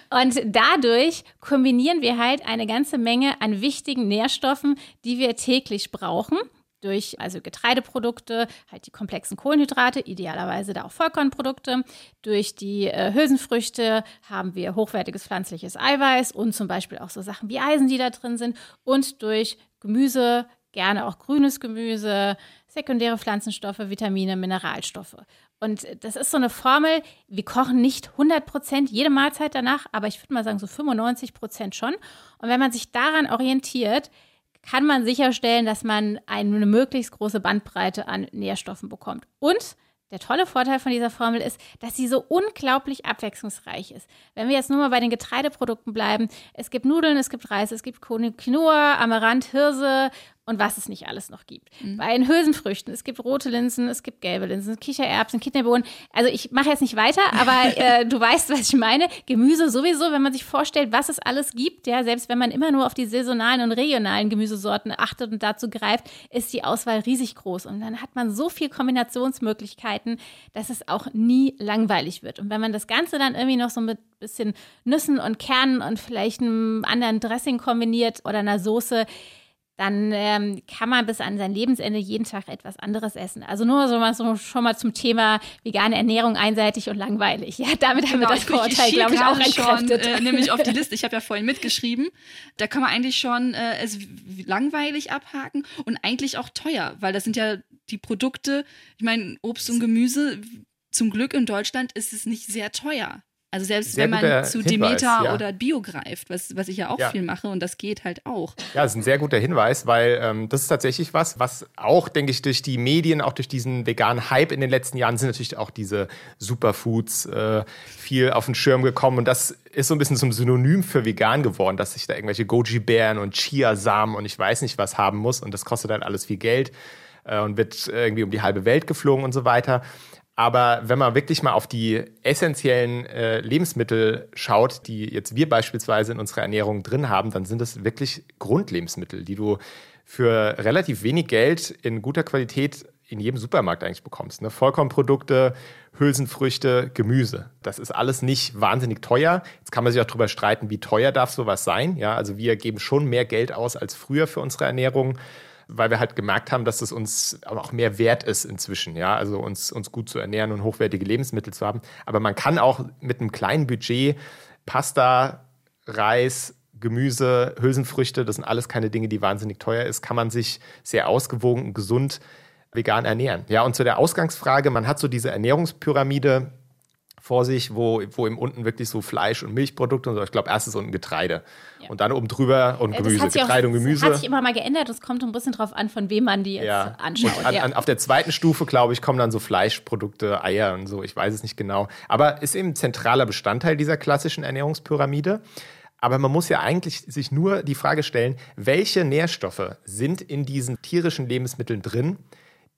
Und dadurch kombinieren wir halt eine ganze Menge an wichtigen Nährstoffen, die wir täglich brauchen durch also Getreideprodukte, halt die komplexen Kohlenhydrate, idealerweise da auch Vollkornprodukte. Durch die äh, Hülsenfrüchte haben wir hochwertiges pflanzliches Eiweiß und zum Beispiel auch so Sachen wie Eisen, die da drin sind. Und durch Gemüse, gerne auch grünes Gemüse, sekundäre Pflanzenstoffe, Vitamine, Mineralstoffe. Und das ist so eine Formel, wir kochen nicht 100 Prozent jede Mahlzeit danach, aber ich würde mal sagen so 95 Prozent schon. Und wenn man sich daran orientiert, kann man sicherstellen, dass man eine möglichst große Bandbreite an Nährstoffen bekommt. Und der tolle Vorteil von dieser Formel ist, dass sie so unglaublich abwechslungsreich ist. Wenn wir jetzt nur mal bei den Getreideprodukten bleiben, es gibt Nudeln, es gibt Reis, es gibt Quinoa, Amaranth, Hirse und was es nicht alles noch gibt. Mhm. Bei den Hülsenfrüchten, es gibt rote Linsen, es gibt gelbe Linsen, Kichererbsen, Kidneybohnen. Also ich mache jetzt nicht weiter, aber äh, du weißt, was ich meine. Gemüse sowieso, wenn man sich vorstellt, was es alles gibt, ja, selbst wenn man immer nur auf die saisonalen und regionalen Gemüsesorten achtet und dazu greift, ist die Auswahl riesig groß. Und dann hat man so viel Kombinationsmöglichkeiten, dass es auch nie langweilig wird. Und wenn man das Ganze dann irgendwie noch so mit bisschen Nüssen und Kernen und vielleicht einem anderen Dressing kombiniert oder einer Soße, dann ähm, kann man bis an sein Lebensende jeden Tag etwas anderes essen. Also nur so mal, so schon mal zum Thema vegane Ernährung einseitig und langweilig. Ja, damit genau, haben wir genau, das Vorurteil, glaube ich, auch entkräftet. Schon, äh, nämlich auf die Liste. Ich habe ja vorhin mitgeschrieben. Da kann man eigentlich schon äh, es langweilig abhaken und eigentlich auch teuer, weil das sind ja die Produkte. Ich meine, Obst und Gemüse. Zum Glück in Deutschland ist es nicht sehr teuer. Also selbst sehr wenn man zu Hinweis, Demeter ja. oder Bio greift, was, was ich ja auch ja. viel mache und das geht halt auch. Ja, das ist ein sehr guter Hinweis, weil ähm, das ist tatsächlich was, was auch, denke ich, durch die Medien, auch durch diesen veganen Hype in den letzten Jahren sind natürlich auch diese Superfoods äh, viel auf den Schirm gekommen und das ist so ein bisschen zum Synonym für vegan geworden, dass ich da irgendwelche Goji-Bären und Chiasamen und ich weiß nicht was haben muss und das kostet halt alles viel Geld äh, und wird irgendwie um die halbe Welt geflogen und so weiter. Aber wenn man wirklich mal auf die essentiellen äh, Lebensmittel schaut, die jetzt wir beispielsweise in unserer Ernährung drin haben, dann sind das wirklich Grundlebensmittel, die du für relativ wenig Geld in guter Qualität in jedem Supermarkt eigentlich bekommst. Ne? Vollkornprodukte, Hülsenfrüchte, Gemüse. Das ist alles nicht wahnsinnig teuer. Jetzt kann man sich auch darüber streiten, wie teuer darf sowas sein. Ja, also wir geben schon mehr Geld aus als früher für unsere Ernährung weil wir halt gemerkt haben, dass es uns auch mehr wert ist inzwischen, ja, also uns, uns gut zu ernähren und hochwertige Lebensmittel zu haben. Aber man kann auch mit einem kleinen Budget Pasta, Reis, Gemüse, Hülsenfrüchte, das sind alles keine Dinge, die wahnsinnig teuer ist, kann man sich sehr ausgewogen und gesund vegan ernähren. Ja, und zu der Ausgangsfrage, man hat so diese Ernährungspyramide, vor sich, wo, wo im unten wirklich so Fleisch- und Milchprodukte und so. Ich glaube, erstes unten Getreide. Ja. Und dann oben drüber und Gemüse. Getreide auch, und Gemüse. Das hat sich immer mal geändert. Es kommt ein bisschen drauf an, von wem man die jetzt ja. anschaut. An, ja. an, auf der zweiten Stufe, glaube ich, kommen dann so Fleischprodukte, Eier und so. Ich weiß es nicht genau. Aber ist eben ein zentraler Bestandteil dieser klassischen Ernährungspyramide. Aber man muss ja eigentlich sich nur die Frage stellen, welche Nährstoffe sind in diesen tierischen Lebensmitteln drin,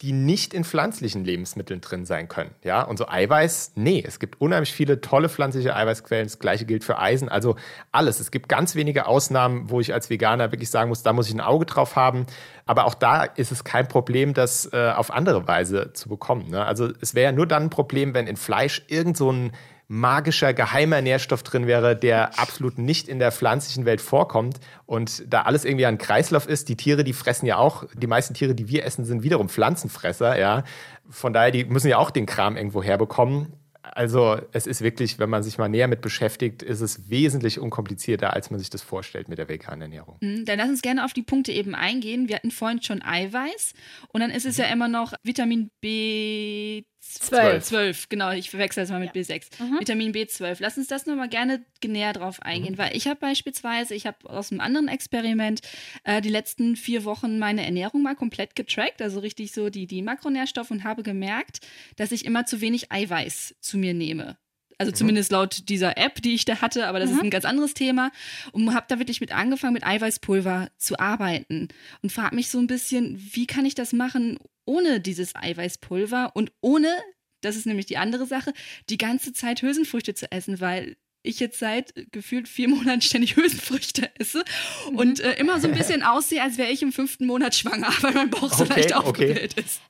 die nicht in pflanzlichen Lebensmitteln drin sein können. Ja, und so Eiweiß, nee, es gibt unheimlich viele tolle pflanzliche Eiweißquellen. Das gleiche gilt für Eisen, also alles. Es gibt ganz wenige Ausnahmen, wo ich als Veganer wirklich sagen muss, da muss ich ein Auge drauf haben. Aber auch da ist es kein Problem, das äh, auf andere Weise zu bekommen. Ne? Also es wäre nur dann ein Problem, wenn in Fleisch irgend so ein magischer, geheimer Nährstoff drin wäre, der absolut nicht in der pflanzlichen Welt vorkommt und da alles irgendwie ein Kreislauf ist. Die Tiere, die fressen ja auch, die meisten Tiere, die wir essen, sind wiederum Pflanzenfresser, ja. Von daher, die müssen ja auch den Kram irgendwo herbekommen. Also es ist wirklich, wenn man sich mal näher mit beschäftigt, ist es wesentlich unkomplizierter, als man sich das vorstellt mit der veganen Ernährung. Mhm, dann lass uns gerne auf die Punkte eben eingehen. Wir hatten vorhin schon Eiweiß und dann ist es ja immer noch Vitamin B 12. 12, genau, ich verwechsel das mal mit ja. B6. Mhm. Vitamin B12. Lass uns das nochmal gerne näher drauf eingehen, mhm. weil ich habe beispielsweise, ich habe aus einem anderen Experiment äh, die letzten vier Wochen meine Ernährung mal komplett getrackt, also richtig so die, die Makronährstoffe und habe gemerkt, dass ich immer zu wenig Eiweiß zu mir nehme. Also mhm. zumindest laut dieser App, die ich da hatte, aber das mhm. ist ein ganz anderes Thema. Und habe da wirklich mit angefangen, mit Eiweißpulver zu arbeiten. Und frage mich so ein bisschen, wie kann ich das machen ohne dieses Eiweißpulver und ohne, das ist nämlich die andere Sache, die ganze Zeit Hülsenfrüchte zu essen, weil ich jetzt seit gefühlt vier Monaten ständig Hülsenfrüchte esse mhm. und äh, immer so ein bisschen aussehe, als wäre ich im fünften Monat schwanger, weil mein Bauch so okay, leicht aufgebläht okay. ist.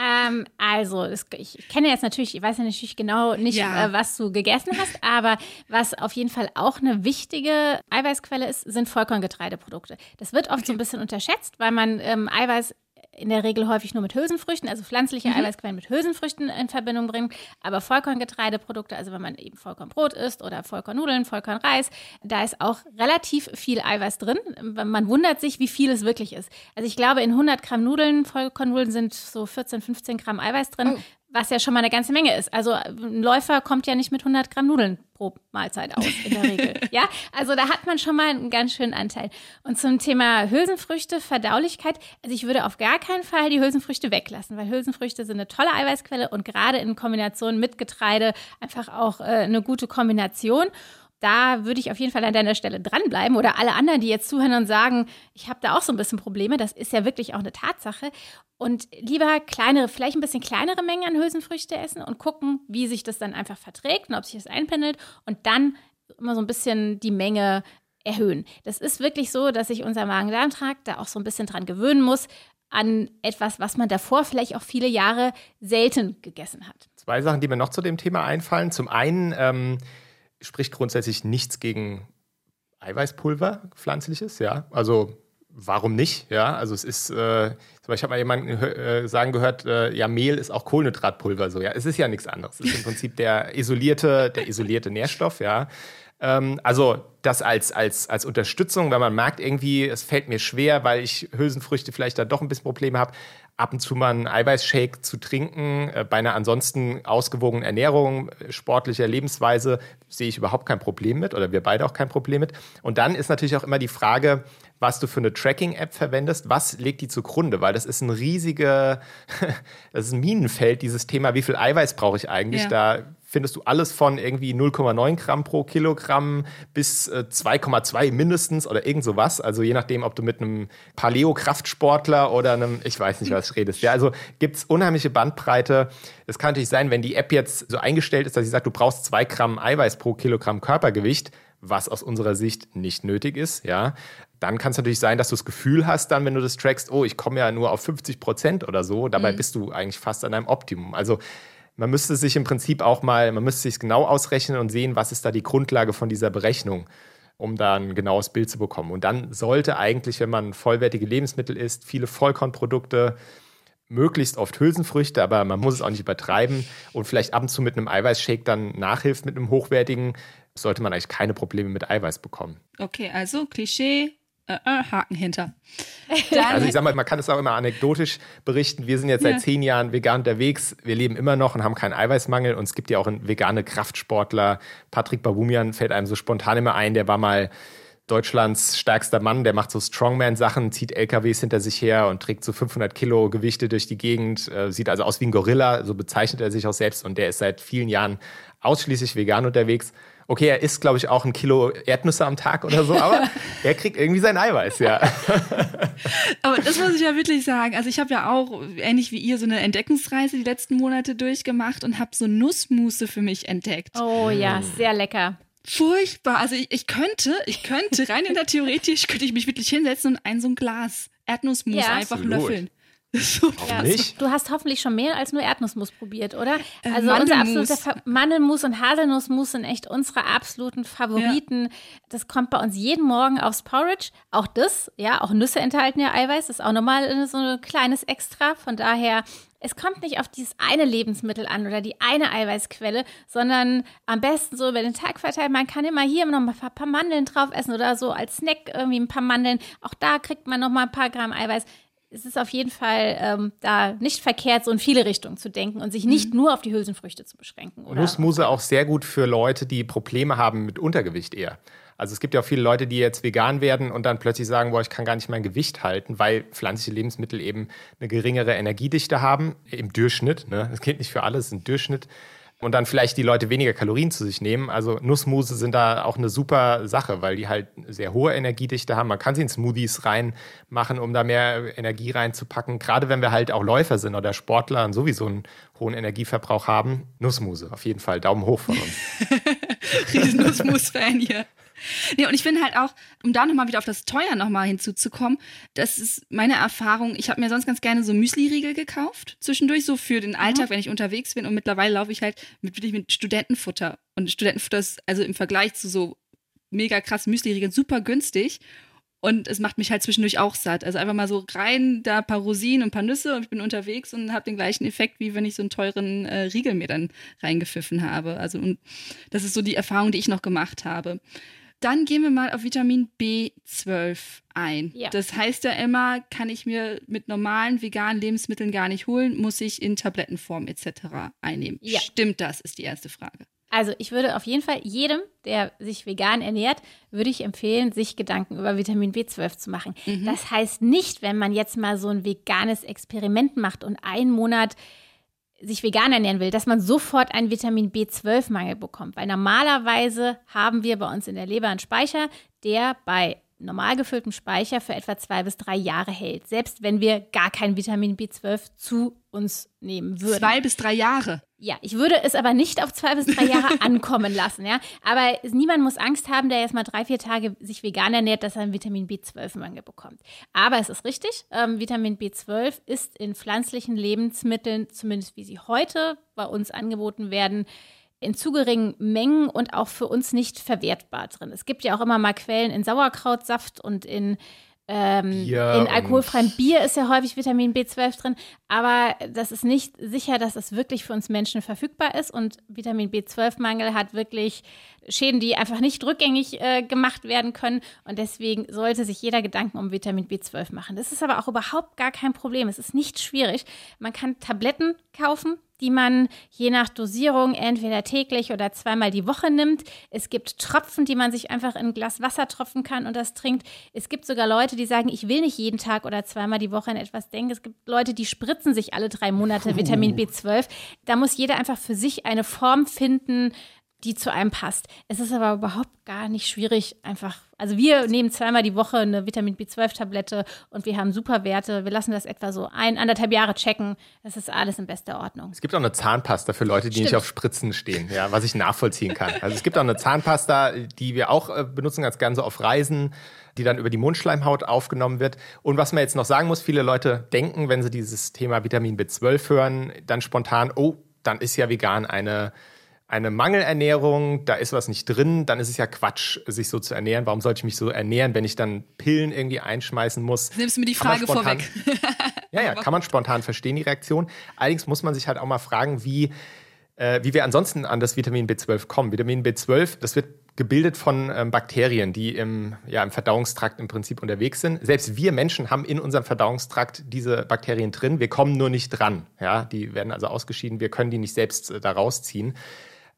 Ähm, also, das, ich kenne jetzt natürlich, ich weiß ja natürlich genau nicht, ja. äh, was du gegessen hast, aber was auf jeden Fall auch eine wichtige Eiweißquelle ist, sind Vollkorngetreideprodukte. Das wird oft okay. so ein bisschen unterschätzt, weil man ähm, Eiweiß in der Regel häufig nur mit Hülsenfrüchten, also pflanzliche mhm. Eiweißquellen mit Hülsenfrüchten in Verbindung bringen. Aber Vollkorngetreideprodukte, also wenn man eben Vollkornbrot isst oder Vollkornnudeln, Vollkornreis, da ist auch relativ viel Eiweiß drin. Man wundert sich, wie viel es wirklich ist. Also ich glaube, in 100 Gramm Nudeln, Vollkornnudeln sind so 14, 15 Gramm Eiweiß drin. Oh was ja schon mal eine ganze Menge ist. Also ein Läufer kommt ja nicht mit 100 Gramm Nudeln pro Mahlzeit aus in der Regel. ja, also da hat man schon mal einen ganz schönen Anteil. Und zum Thema Hülsenfrüchte, Verdaulichkeit, also ich würde auf gar keinen Fall die Hülsenfrüchte weglassen, weil Hülsenfrüchte sind eine tolle Eiweißquelle und gerade in Kombination mit Getreide einfach auch äh, eine gute Kombination. Da würde ich auf jeden Fall an deiner Stelle dranbleiben oder alle anderen, die jetzt zuhören und sagen, ich habe da auch so ein bisschen Probleme, das ist ja wirklich auch eine Tatsache. Und lieber kleinere, vielleicht ein bisschen kleinere Mengen an Hülsenfrüchte essen und gucken, wie sich das dann einfach verträgt und ob sich das einpendelt und dann immer so ein bisschen die Menge erhöhen. Das ist wirklich so, dass sich unser Magen-Darm-Trakt da auch so ein bisschen dran gewöhnen muss an etwas, was man davor vielleicht auch viele Jahre selten gegessen hat. Zwei Sachen, die mir noch zu dem Thema einfallen. Zum einen ähm, spricht grundsätzlich nichts gegen Eiweißpulver, pflanzliches, ja. Also warum nicht? Ja, also es ist, äh, ich habe mal jemanden äh, sagen gehört, äh, ja, Mehl ist auch Kohlenhydratpulver, so ja. Es ist ja nichts anderes. Es ist im Prinzip der isolierte, der isolierte Nährstoff, ja. Ähm, also das als, als, als Unterstützung, wenn man merkt irgendwie, es fällt mir schwer, weil ich Hülsenfrüchte vielleicht da doch ein bisschen Probleme habe, ab und zu mal einen Eiweißshake zu trinken, äh, bei einer ansonsten ausgewogenen Ernährung, äh, sportlicher Lebensweise, sehe ich überhaupt kein Problem mit oder wir beide auch kein Problem mit. Und dann ist natürlich auch immer die Frage, was du für eine Tracking-App verwendest, was legt die zugrunde, weil das ist ein riesiger, das ist ein Minenfeld, dieses Thema, wie viel Eiweiß brauche ich eigentlich? Ja. Da findest du alles von irgendwie 0,9 Gramm pro Kilogramm bis äh, 2,2 mindestens oder irgend sowas. Also je nachdem, ob du mit einem Paleo-Kraftsportler oder einem, ich weiß nicht, was redest. Ja, also gibt es unheimliche Bandbreite. Es kann natürlich sein, wenn die App jetzt so eingestellt ist, dass sie sagt, du brauchst zwei Gramm Eiweiß pro Kilogramm Körpergewicht, was aus unserer Sicht nicht nötig ist, ja. Dann kann es natürlich sein, dass du das Gefühl hast, dann, wenn du das trackst, oh, ich komme ja nur auf 50 Prozent oder so. Dabei mhm. bist du eigentlich fast an deinem Optimum. Also man müsste sich im Prinzip auch mal, man müsste sich genau ausrechnen und sehen, was ist da die Grundlage von dieser Berechnung, um da ein genaues Bild zu bekommen. Und dann sollte eigentlich, wenn man vollwertige Lebensmittel isst, viele Vollkornprodukte, möglichst oft Hülsenfrüchte, aber man muss es auch nicht übertreiben und vielleicht ab und zu mit einem Eiweißshake dann nachhilft mit einem hochwertigen, sollte man eigentlich keine Probleme mit Eiweiß bekommen. Okay, also Klischee, äh, äh, Haken hinter. Dann also ich sag mal, man kann es auch immer anekdotisch berichten. Wir sind jetzt seit ja. zehn Jahren vegan unterwegs. Wir leben immer noch und haben keinen Eiweißmangel. Und es gibt ja auch einen vegane Kraftsportler. Patrick Babumian fällt einem so spontan immer ein. Der war mal Deutschlands stärkster Mann. Der macht so Strongman-Sachen, zieht LKWs hinter sich her und trägt so 500 Kilo Gewichte durch die Gegend. Äh, sieht also aus wie ein Gorilla. So bezeichnet er sich auch selbst. Und der ist seit vielen Jahren ausschließlich vegan unterwegs. Okay, er isst, glaube ich, auch ein Kilo Erdnüsse am Tag oder so, aber er kriegt irgendwie sein Eiweiß, ja. aber das muss ich ja wirklich sagen. Also ich habe ja auch, ähnlich wie ihr, so eine Entdeckungsreise die letzten Monate durchgemacht und habe so Nussmusse für mich entdeckt. Oh ja, sehr lecker furchtbar. Also ich, ich, könnte, ich könnte rein in der theoretisch könnte ich mich wirklich hinsetzen und ein so ein Glas Erdnussmus ja, einfach absolut. löffeln. Ja, nicht? Du hast hoffentlich schon mehr als nur Erdnussmus probiert, oder? Äh, also unser absoluter Mandelmus und Haselnussmus sind echt unsere absoluten Favoriten. Ja. Das kommt bei uns jeden Morgen aufs Porridge. Auch das, ja, auch Nüsse enthalten ja Eiweiß, ist auch nochmal so ein kleines Extra. Von daher, es kommt nicht auf dieses eine Lebensmittel an oder die eine Eiweißquelle, sondern am besten so über den Tag verteilt. Man kann immer hier noch mal ein paar Mandeln drauf essen oder so als Snack irgendwie ein paar Mandeln. Auch da kriegt man noch mal ein paar Gramm Eiweiß es ist auf jeden Fall ähm, da nicht verkehrt, so in viele Richtungen zu denken und sich nicht mhm. nur auf die Hülsenfrüchte zu beschränken. Oder? Nussmuse auch sehr gut für Leute, die Probleme haben mit Untergewicht eher. Also es gibt ja auch viele Leute, die jetzt vegan werden und dann plötzlich sagen, boah, ich kann gar nicht mein Gewicht halten, weil pflanzliche Lebensmittel eben eine geringere Energiedichte haben, im Durchschnitt. Ne? Das geht nicht für alles, ein Durchschnitt und dann vielleicht die Leute weniger Kalorien zu sich nehmen. Also Nussmuse sind da auch eine super Sache, weil die halt sehr hohe Energiedichte haben. Man kann sie in Smoothies reinmachen, um da mehr Energie reinzupacken. Gerade wenn wir halt auch Läufer sind oder Sportler und sowieso einen hohen Energieverbrauch haben. Nussmuse, auf jeden Fall. Daumen hoch von uns. Riesen Nussmus-Fan hier. Nee, und ich finde halt auch, um da nochmal wieder auf das Teuer nochmal hinzuzukommen, das ist meine Erfahrung. Ich habe mir sonst ganz gerne so Müsli-Riegel gekauft, zwischendurch so für den Alltag, mhm. wenn ich unterwegs bin. Und mittlerweile laufe ich halt mit, wirklich mit Studentenfutter. Und Studentenfutter ist also im Vergleich zu so mega krass Müsli-Riegeln super günstig. Und es macht mich halt zwischendurch auch satt. Also einfach mal so rein, da ein paar Rosinen und ein paar Nüsse und ich bin unterwegs und habe den gleichen Effekt, wie wenn ich so einen teuren äh, Riegel mir dann reingepfiffen habe. Also und das ist so die Erfahrung, die ich noch gemacht habe. Dann gehen wir mal auf Vitamin B12 ein. Ja. Das heißt ja immer, kann ich mir mit normalen veganen Lebensmitteln gar nicht holen, muss ich in Tablettenform etc. einnehmen. Ja. Stimmt das, ist die erste Frage. Also ich würde auf jeden Fall jedem, der sich vegan ernährt, würde ich empfehlen, sich Gedanken über Vitamin B12 zu machen. Mhm. Das heißt nicht, wenn man jetzt mal so ein veganes Experiment macht und einen Monat sich vegan ernähren will, dass man sofort einen Vitamin B12-Mangel bekommt. Weil normalerweise haben wir bei uns in der Leber einen Speicher, der bei normal gefülltem Speicher für etwa zwei bis drei Jahre hält, selbst wenn wir gar kein Vitamin B12 zu uns nehmen würden. Zwei bis drei Jahre. Ja, ich würde es aber nicht auf zwei bis drei Jahre ankommen lassen, ja. Aber niemand muss Angst haben, der jetzt mal drei, vier Tage sich vegan ernährt, dass er einen Vitamin B12-Mangel bekommt. Aber es ist richtig, ähm, Vitamin B12 ist in pflanzlichen Lebensmitteln, zumindest wie sie heute bei uns angeboten werden, in zu geringen Mengen und auch für uns nicht verwertbar drin. Es gibt ja auch immer mal Quellen in Sauerkrautsaft und in ähm, in alkoholfreiem Bier ist ja häufig Vitamin B12 drin, aber das ist nicht sicher, dass es wirklich für uns Menschen verfügbar ist. Und Vitamin B12-Mangel hat wirklich Schäden, die einfach nicht rückgängig äh, gemacht werden können. Und deswegen sollte sich jeder Gedanken um Vitamin B12 machen. Das ist aber auch überhaupt gar kein Problem. Es ist nicht schwierig. Man kann Tabletten kaufen, die man je nach Dosierung entweder täglich oder zweimal die Woche nimmt. Es gibt Tropfen, die man sich einfach in ein Glas Wasser tropfen kann und das trinkt. Es gibt sogar Leute, die sagen, ich will nicht jeden Tag oder zweimal die Woche an etwas denken. Es gibt Leute, die spritzen sich alle drei Monate Vitamin B12. Da muss jeder einfach für sich eine Form finden, die zu einem passt. Es ist aber überhaupt gar nicht schwierig, einfach. Also wir nehmen zweimal die Woche eine Vitamin B12-Tablette und wir haben super Werte. Wir lassen das etwa so ein, anderthalb Jahre checken. Das ist alles in bester Ordnung. Es gibt auch eine Zahnpasta für Leute, die Stimmt. nicht auf Spritzen stehen, ja, was ich nachvollziehen kann. Also es gibt auch eine Zahnpasta, die wir auch äh, benutzen ganz gerne so auf Reisen, die dann über die Mundschleimhaut aufgenommen wird. Und was man jetzt noch sagen muss, viele Leute denken, wenn sie dieses Thema Vitamin B12 hören, dann spontan, oh, dann ist ja vegan eine eine Mangelernährung, da ist was nicht drin, dann ist es ja Quatsch, sich so zu ernähren. Warum sollte ich mich so ernähren, wenn ich dann Pillen irgendwie einschmeißen muss? Nimmst du mir die Frage spontan, vorweg. ja, ja, kann man spontan verstehen, die Reaktion. Allerdings muss man sich halt auch mal fragen, wie, äh, wie wir ansonsten an das Vitamin B12 kommen. Vitamin B12, das wird gebildet von ähm, Bakterien, die im, ja, im Verdauungstrakt im Prinzip unterwegs sind. Selbst wir Menschen haben in unserem Verdauungstrakt diese Bakterien drin. Wir kommen nur nicht dran. Ja? Die werden also ausgeschieden. Wir können die nicht selbst äh, da rausziehen.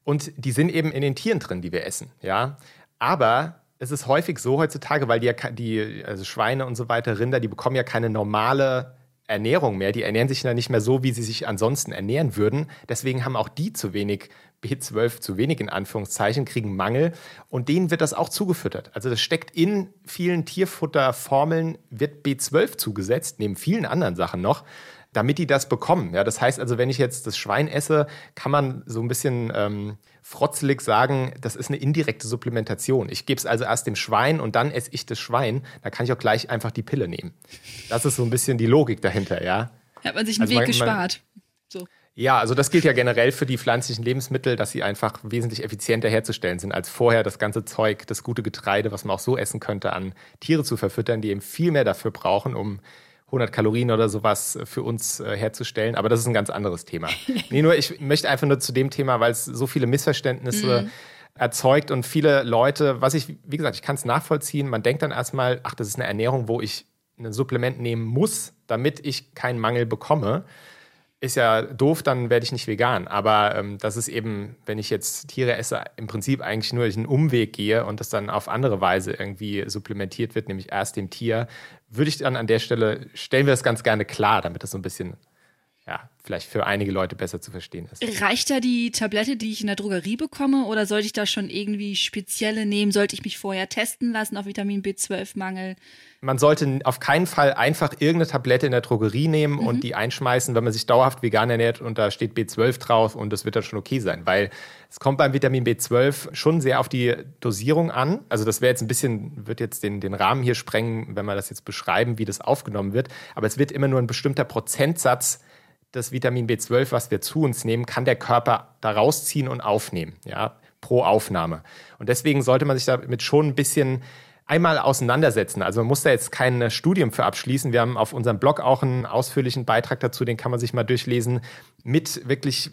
Und die sind eben in den Tieren drin, die wir essen. Ja? Aber es ist häufig so heutzutage, weil die, ja, die also Schweine und so weiter, Rinder, die bekommen ja keine normale Ernährung mehr. Die ernähren sich ja nicht mehr so, wie sie sich ansonsten ernähren würden. Deswegen haben auch die zu wenig B12, zu wenig in Anführungszeichen, kriegen Mangel. Und denen wird das auch zugefüttert. Also das steckt in vielen Tierfutterformeln, wird B12 zugesetzt, neben vielen anderen Sachen noch damit die das bekommen. Ja, das heißt also, wenn ich jetzt das Schwein esse, kann man so ein bisschen ähm, frotzelig sagen, das ist eine indirekte Supplementation. Ich gebe es also erst dem Schwein und dann esse ich das Schwein. Da kann ich auch gleich einfach die Pille nehmen. Das ist so ein bisschen die Logik dahinter, ja. Hat man sich einen also Weg man, gespart. So. Ja, also das gilt ja generell für die pflanzlichen Lebensmittel, dass sie einfach wesentlich effizienter herzustellen sind, als vorher das ganze Zeug, das gute Getreide, was man auch so essen könnte, an Tiere zu verfüttern, die eben viel mehr dafür brauchen, um 100 Kalorien oder sowas für uns äh, herzustellen. Aber das ist ein ganz anderes Thema. nee, nur ich möchte einfach nur zu dem Thema, weil es so viele Missverständnisse mhm. erzeugt und viele Leute, was ich, wie gesagt, ich kann es nachvollziehen. Man denkt dann erstmal, ach, das ist eine Ernährung, wo ich ein Supplement nehmen muss, damit ich keinen Mangel bekomme ist ja doof, dann werde ich nicht vegan. Aber ähm, das ist eben, wenn ich jetzt Tiere esse, im Prinzip eigentlich nur einen Umweg gehe und das dann auf andere Weise irgendwie supplementiert wird, nämlich erst dem Tier, würde ich dann an der Stelle, stellen wir das ganz gerne klar, damit das so ein bisschen vielleicht für einige Leute besser zu verstehen ist. Reicht da die Tablette, die ich in der Drogerie bekomme, oder sollte ich da schon irgendwie spezielle nehmen? Sollte ich mich vorher testen lassen auf Vitamin B12-Mangel? Man sollte auf keinen Fall einfach irgendeine Tablette in der Drogerie nehmen mhm. und die einschmeißen, wenn man sich dauerhaft vegan ernährt und da steht B12 drauf und das wird dann schon okay sein, weil es kommt beim Vitamin B12 schon sehr auf die Dosierung an. Also das wäre jetzt ein bisschen, wird jetzt den, den Rahmen hier sprengen, wenn wir das jetzt beschreiben, wie das aufgenommen wird. Aber es wird immer nur ein bestimmter Prozentsatz das Vitamin B12, was wir zu uns nehmen, kann der Körper da rausziehen und aufnehmen, ja, pro Aufnahme. Und deswegen sollte man sich damit schon ein bisschen einmal auseinandersetzen. Also man muss da jetzt kein Studium für abschließen. Wir haben auf unserem Blog auch einen ausführlichen Beitrag dazu, den kann man sich mal durchlesen, mit wirklich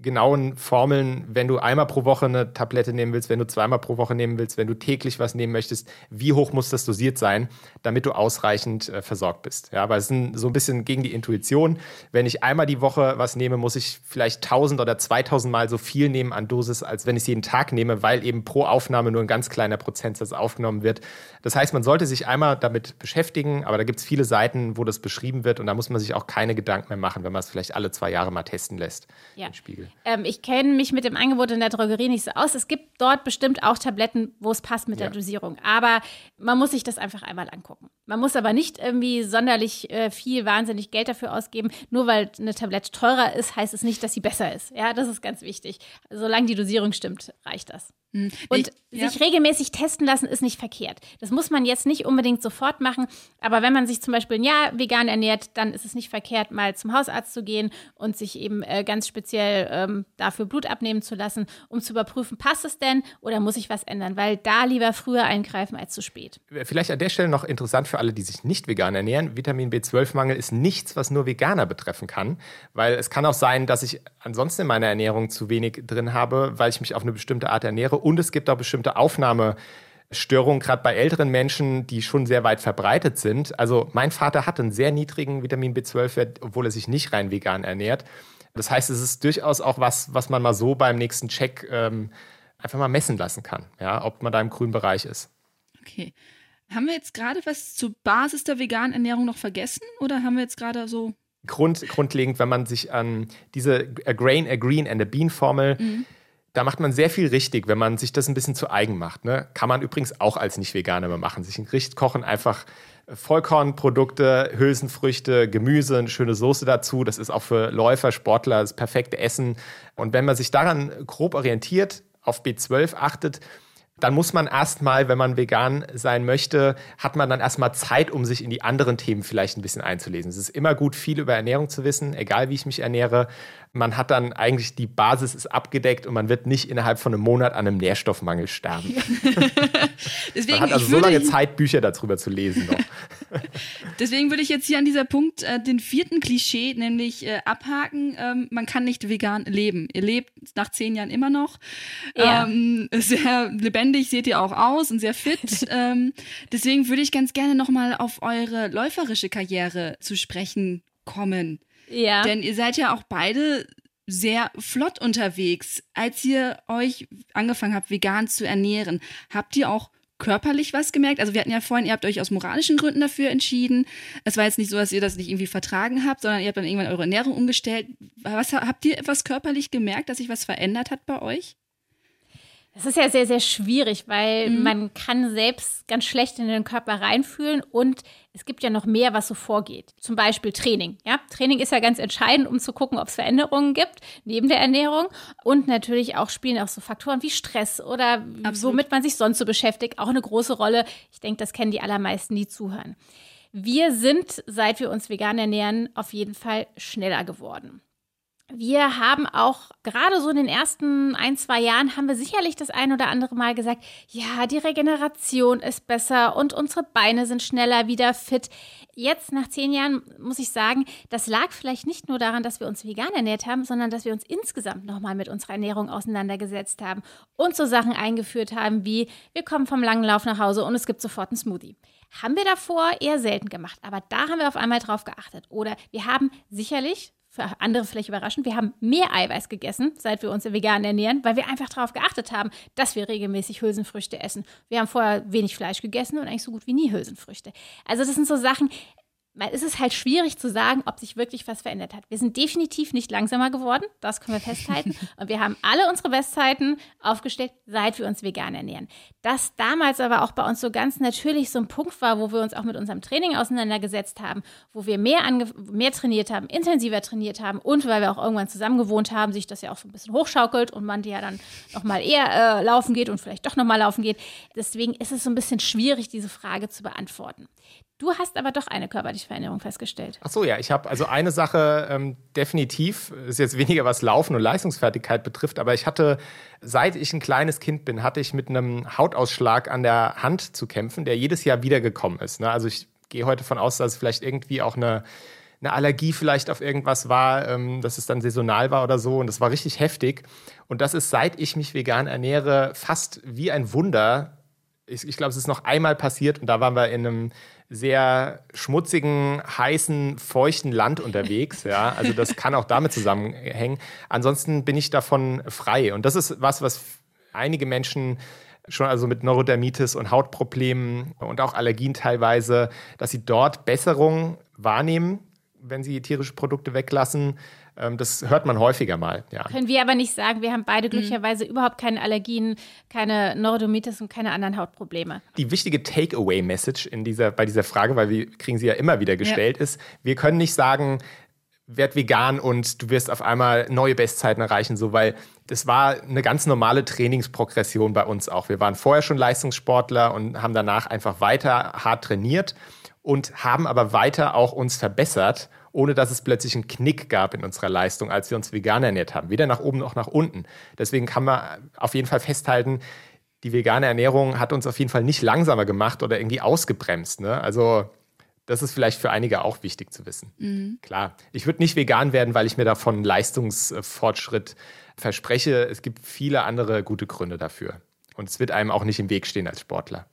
genauen Formeln, wenn du einmal pro Woche eine Tablette nehmen willst, wenn du zweimal pro Woche nehmen willst, wenn du täglich was nehmen möchtest, wie hoch muss das dosiert sein, damit du ausreichend äh, versorgt bist. Ja, weil es ist so ein bisschen gegen die Intuition. Wenn ich einmal die Woche was nehme, muss ich vielleicht 1000 oder 2000 Mal so viel nehmen an Dosis, als wenn ich es jeden Tag nehme, weil eben pro Aufnahme nur ein ganz kleiner Prozentsatz aufgenommen wird. Das heißt, man sollte sich einmal damit beschäftigen, aber da gibt es viele Seiten, wo das beschrieben wird und da muss man sich auch keine Gedanken mehr machen, wenn man es vielleicht alle zwei Jahre mal testen lässt. Ja. Spiegel. Ähm, ich kenne mich mit dem Angebot in der Drogerie nicht so aus. Es gibt dort bestimmt auch Tabletten, wo es passt mit ja. der Dosierung. Aber man muss sich das einfach einmal angucken. Man muss aber nicht irgendwie sonderlich äh, viel, wahnsinnig Geld dafür ausgeben. Nur weil eine Tablette teurer ist, heißt es nicht, dass sie besser ist. Ja, das ist ganz wichtig. Solange die Dosierung stimmt, reicht das. Hm. Und ich, ja. sich regelmäßig testen lassen ist nicht verkehrt. Das muss man jetzt nicht unbedingt sofort machen, aber wenn man sich zum Beispiel ein Jahr vegan ernährt, dann ist es nicht verkehrt, mal zum Hausarzt zu gehen und sich eben äh, ganz speziell ähm, dafür Blut abnehmen zu lassen, um zu überprüfen, passt es denn oder muss ich was ändern? Weil da lieber früher eingreifen als zu spät. Vielleicht an der Stelle noch interessant für alle, die sich nicht vegan ernähren. Vitamin B12-Mangel ist nichts, was nur Veganer betreffen kann, weil es kann auch sein, dass ich ansonsten in meiner Ernährung zu wenig drin habe, weil ich mich auf eine bestimmte Art ernähre und es gibt auch bestimmte Aufnahmestörungen, gerade bei älteren Menschen, die schon sehr weit verbreitet sind. Also mein Vater hat einen sehr niedrigen Vitamin B12-Wert, obwohl er sich nicht rein vegan ernährt. Das heißt, es ist durchaus auch was, was man mal so beim nächsten Check ähm, einfach mal messen lassen kann, ja, ob man da im grünen Bereich ist. Okay. Haben wir jetzt gerade was zur Basis der veganen Ernährung noch vergessen oder haben wir jetzt gerade so Grund, grundlegend, wenn man sich an diese A Grain, A Green and a Bean Formel mhm da macht man sehr viel richtig, wenn man sich das ein bisschen zu eigen macht. Ne? Kann man übrigens auch als Nicht-Veganer mal machen. Sich ein Gericht kochen, einfach Vollkornprodukte, Hülsenfrüchte, Gemüse, eine schöne Soße dazu. Das ist auch für Läufer, Sportler das perfekte Essen. Und wenn man sich daran grob orientiert, auf B12 achtet, dann muss man erstmal, wenn man vegan sein möchte, hat man dann erstmal Zeit, um sich in die anderen Themen vielleicht ein bisschen einzulesen. Es ist immer gut, viel über Ernährung zu wissen, egal wie ich mich ernähre. Man hat dann eigentlich die Basis ist abgedeckt und man wird nicht innerhalb von einem Monat an einem Nährstoffmangel sterben. Deswegen, man hat also so lange Zeit, Bücher darüber zu lesen noch. Deswegen würde ich jetzt hier an dieser Punkt äh, den vierten Klischee nämlich äh, abhaken. Ähm, man kann nicht vegan leben. Ihr lebt nach zehn Jahren immer noch. Ja. Ähm, sehr lebendig seht ihr auch aus und sehr fit. ähm, deswegen würde ich ganz gerne nochmal auf eure läuferische Karriere zu sprechen kommen. Ja. Denn ihr seid ja auch beide sehr flott unterwegs. Als ihr euch angefangen habt, vegan zu ernähren, habt ihr auch körperlich was gemerkt? Also wir hatten ja vorhin, ihr habt euch aus moralischen Gründen dafür entschieden. Es war jetzt nicht so, dass ihr das nicht irgendwie vertragen habt, sondern ihr habt dann irgendwann eure Ernährung umgestellt. Was habt ihr etwas körperlich gemerkt, dass sich was verändert hat bei euch? Das ist ja sehr, sehr schwierig, weil mhm. man kann selbst ganz schlecht in den Körper reinfühlen und es gibt ja noch mehr, was so vorgeht. Zum Beispiel Training. Ja? Training ist ja ganz entscheidend, um zu gucken, ob es Veränderungen gibt, neben der Ernährung. Und natürlich auch spielen auch so Faktoren wie Stress oder Absolut. womit man sich sonst so beschäftigt, auch eine große Rolle. Ich denke, das kennen die allermeisten, die zuhören. Wir sind, seit wir uns vegan ernähren, auf jeden Fall schneller geworden. Wir haben auch gerade so in den ersten ein, zwei Jahren haben wir sicherlich das ein oder andere Mal gesagt, ja, die Regeneration ist besser und unsere Beine sind schneller wieder fit. Jetzt nach zehn Jahren muss ich sagen, das lag vielleicht nicht nur daran, dass wir uns vegan ernährt haben, sondern dass wir uns insgesamt nochmal mit unserer Ernährung auseinandergesetzt haben und so Sachen eingeführt haben wie, wir kommen vom langen Lauf nach Hause und es gibt sofort einen Smoothie. Haben wir davor eher selten gemacht, aber da haben wir auf einmal drauf geachtet. Oder wir haben sicherlich für andere vielleicht überraschend, wir haben mehr Eiweiß gegessen, seit wir uns vegan ernähren, weil wir einfach darauf geachtet haben, dass wir regelmäßig Hülsenfrüchte essen. Wir haben vorher wenig Fleisch gegessen und eigentlich so gut wie nie Hülsenfrüchte. Also das sind so Sachen, es ist halt schwierig zu sagen, ob sich wirklich was verändert hat. Wir sind definitiv nicht langsamer geworden, das können wir festhalten. Und wir haben alle unsere Bestzeiten aufgestellt, seit wir uns vegan ernähren. Das damals aber auch bei uns so ganz natürlich so ein Punkt war, wo wir uns auch mit unserem Training auseinandergesetzt haben, wo wir mehr, mehr trainiert haben, intensiver trainiert haben und weil wir auch irgendwann zusammen gewohnt haben, sich das ja auch so ein bisschen hochschaukelt und man ja dann nochmal eher äh, laufen geht und vielleicht doch nochmal laufen geht. Deswegen ist es so ein bisschen schwierig, diese Frage zu beantworten. Du hast aber doch eine körperliche Veränderung festgestellt. Ach so, ja. Ich habe also eine Sache ähm, definitiv, ist jetzt weniger was Laufen und Leistungsfertigkeit betrifft, aber ich hatte, seit ich ein kleines Kind bin, hatte ich mit einem Hautausschlag an der Hand zu kämpfen, der jedes Jahr wiedergekommen ist. Ne? Also ich gehe heute davon aus, dass es vielleicht irgendwie auch eine eine Allergie vielleicht auf irgendwas war, ähm, dass es dann saisonal war oder so. Und das war richtig heftig. Und das ist, seit ich mich vegan ernähre, fast wie ein Wunder. Ich, ich glaube, es ist noch einmal passiert und da waren wir in einem sehr schmutzigen, heißen, feuchten Land unterwegs. Ja, also das kann auch damit zusammenhängen. Ansonsten bin ich davon frei. Und das ist was, was einige Menschen schon also mit Neurodermitis und Hautproblemen und auch Allergien teilweise, dass sie dort Besserung wahrnehmen, wenn sie tierische Produkte weglassen. Ähm, das hört man häufiger mal. Ja. Können wir aber nicht sagen, wir haben beide mhm. glücklicherweise mhm. überhaupt keine Allergien, keine Neurodermitis und keine anderen Hautprobleme. Die wichtige Takeaway-Message in dieser, bei dieser Frage, weil wir kriegen sie ja immer wieder gestellt, ja. ist, wir können nicht sagen, werd vegan und du wirst auf einmal neue Bestzeiten erreichen, so weil das war eine ganz normale Trainingsprogression bei uns auch. Wir waren vorher schon Leistungssportler und haben danach einfach weiter hart trainiert und haben aber weiter auch uns verbessert, ohne dass es plötzlich einen Knick gab in unserer Leistung, als wir uns vegan ernährt haben. Weder nach oben noch nach unten. Deswegen kann man auf jeden Fall festhalten, die vegane Ernährung hat uns auf jeden Fall nicht langsamer gemacht oder irgendwie ausgebremst. Ne? Also das ist vielleicht für einige auch wichtig zu wissen. Mhm. Klar, ich würde nicht vegan werden, weil ich mir davon Leistungsfortschritt verspreche. Es gibt viele andere gute Gründe dafür. Und es wird einem auch nicht im Weg stehen als Sportler.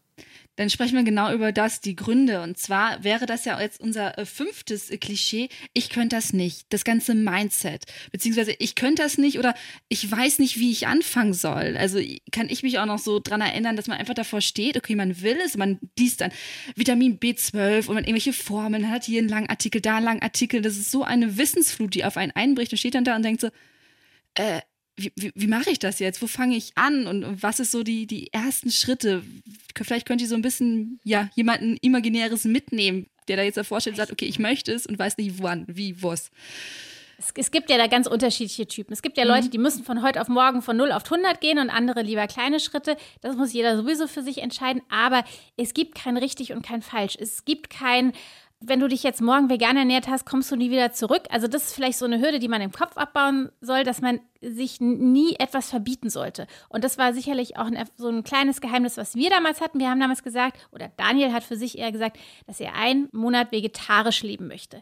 Dann sprechen wir genau über das, die Gründe. Und zwar wäre das ja jetzt unser äh, fünftes äh, Klischee. Ich könnte das nicht. Das ganze Mindset. Beziehungsweise ich könnte das nicht oder ich weiß nicht, wie ich anfangen soll. Also kann ich mich auch noch so dran erinnern, dass man einfach davor steht, okay, man will es, man liest dann Vitamin B12 und man irgendwelche Formeln, hat hier einen langen Artikel, da einen langen Artikel. Das ist so eine Wissensflut, die auf einen einbricht und steht dann da und denkt so, äh, wie, wie, wie mache ich das jetzt? Wo fange ich an? Und, und, was ist so die, die ersten Schritte? Vielleicht könnt ihr so ein bisschen, ja, jemanden Imaginäres mitnehmen, der da jetzt davor steht und sagt, okay, ich möchte es und weiß nicht wann, wie, was. Es, es, gibt ja da ganz unterschiedliche Typen. Es gibt ja Leute, mhm. die müssen von heute auf morgen von 0 auf 100 gehen und andere lieber kleine Schritte. Das muss jeder sowieso für sich entscheiden. Aber es gibt kein richtig und kein falsch. Es gibt kein wenn du dich jetzt morgen vegan ernährt hast, kommst du nie wieder zurück. Also das ist vielleicht so eine Hürde, die man im Kopf abbauen soll, dass man sich nie etwas verbieten sollte. Und das war sicherlich auch ein, so ein kleines Geheimnis, was wir damals hatten. Wir haben damals gesagt, oder Daniel hat für sich eher gesagt, dass er einen Monat vegetarisch leben möchte.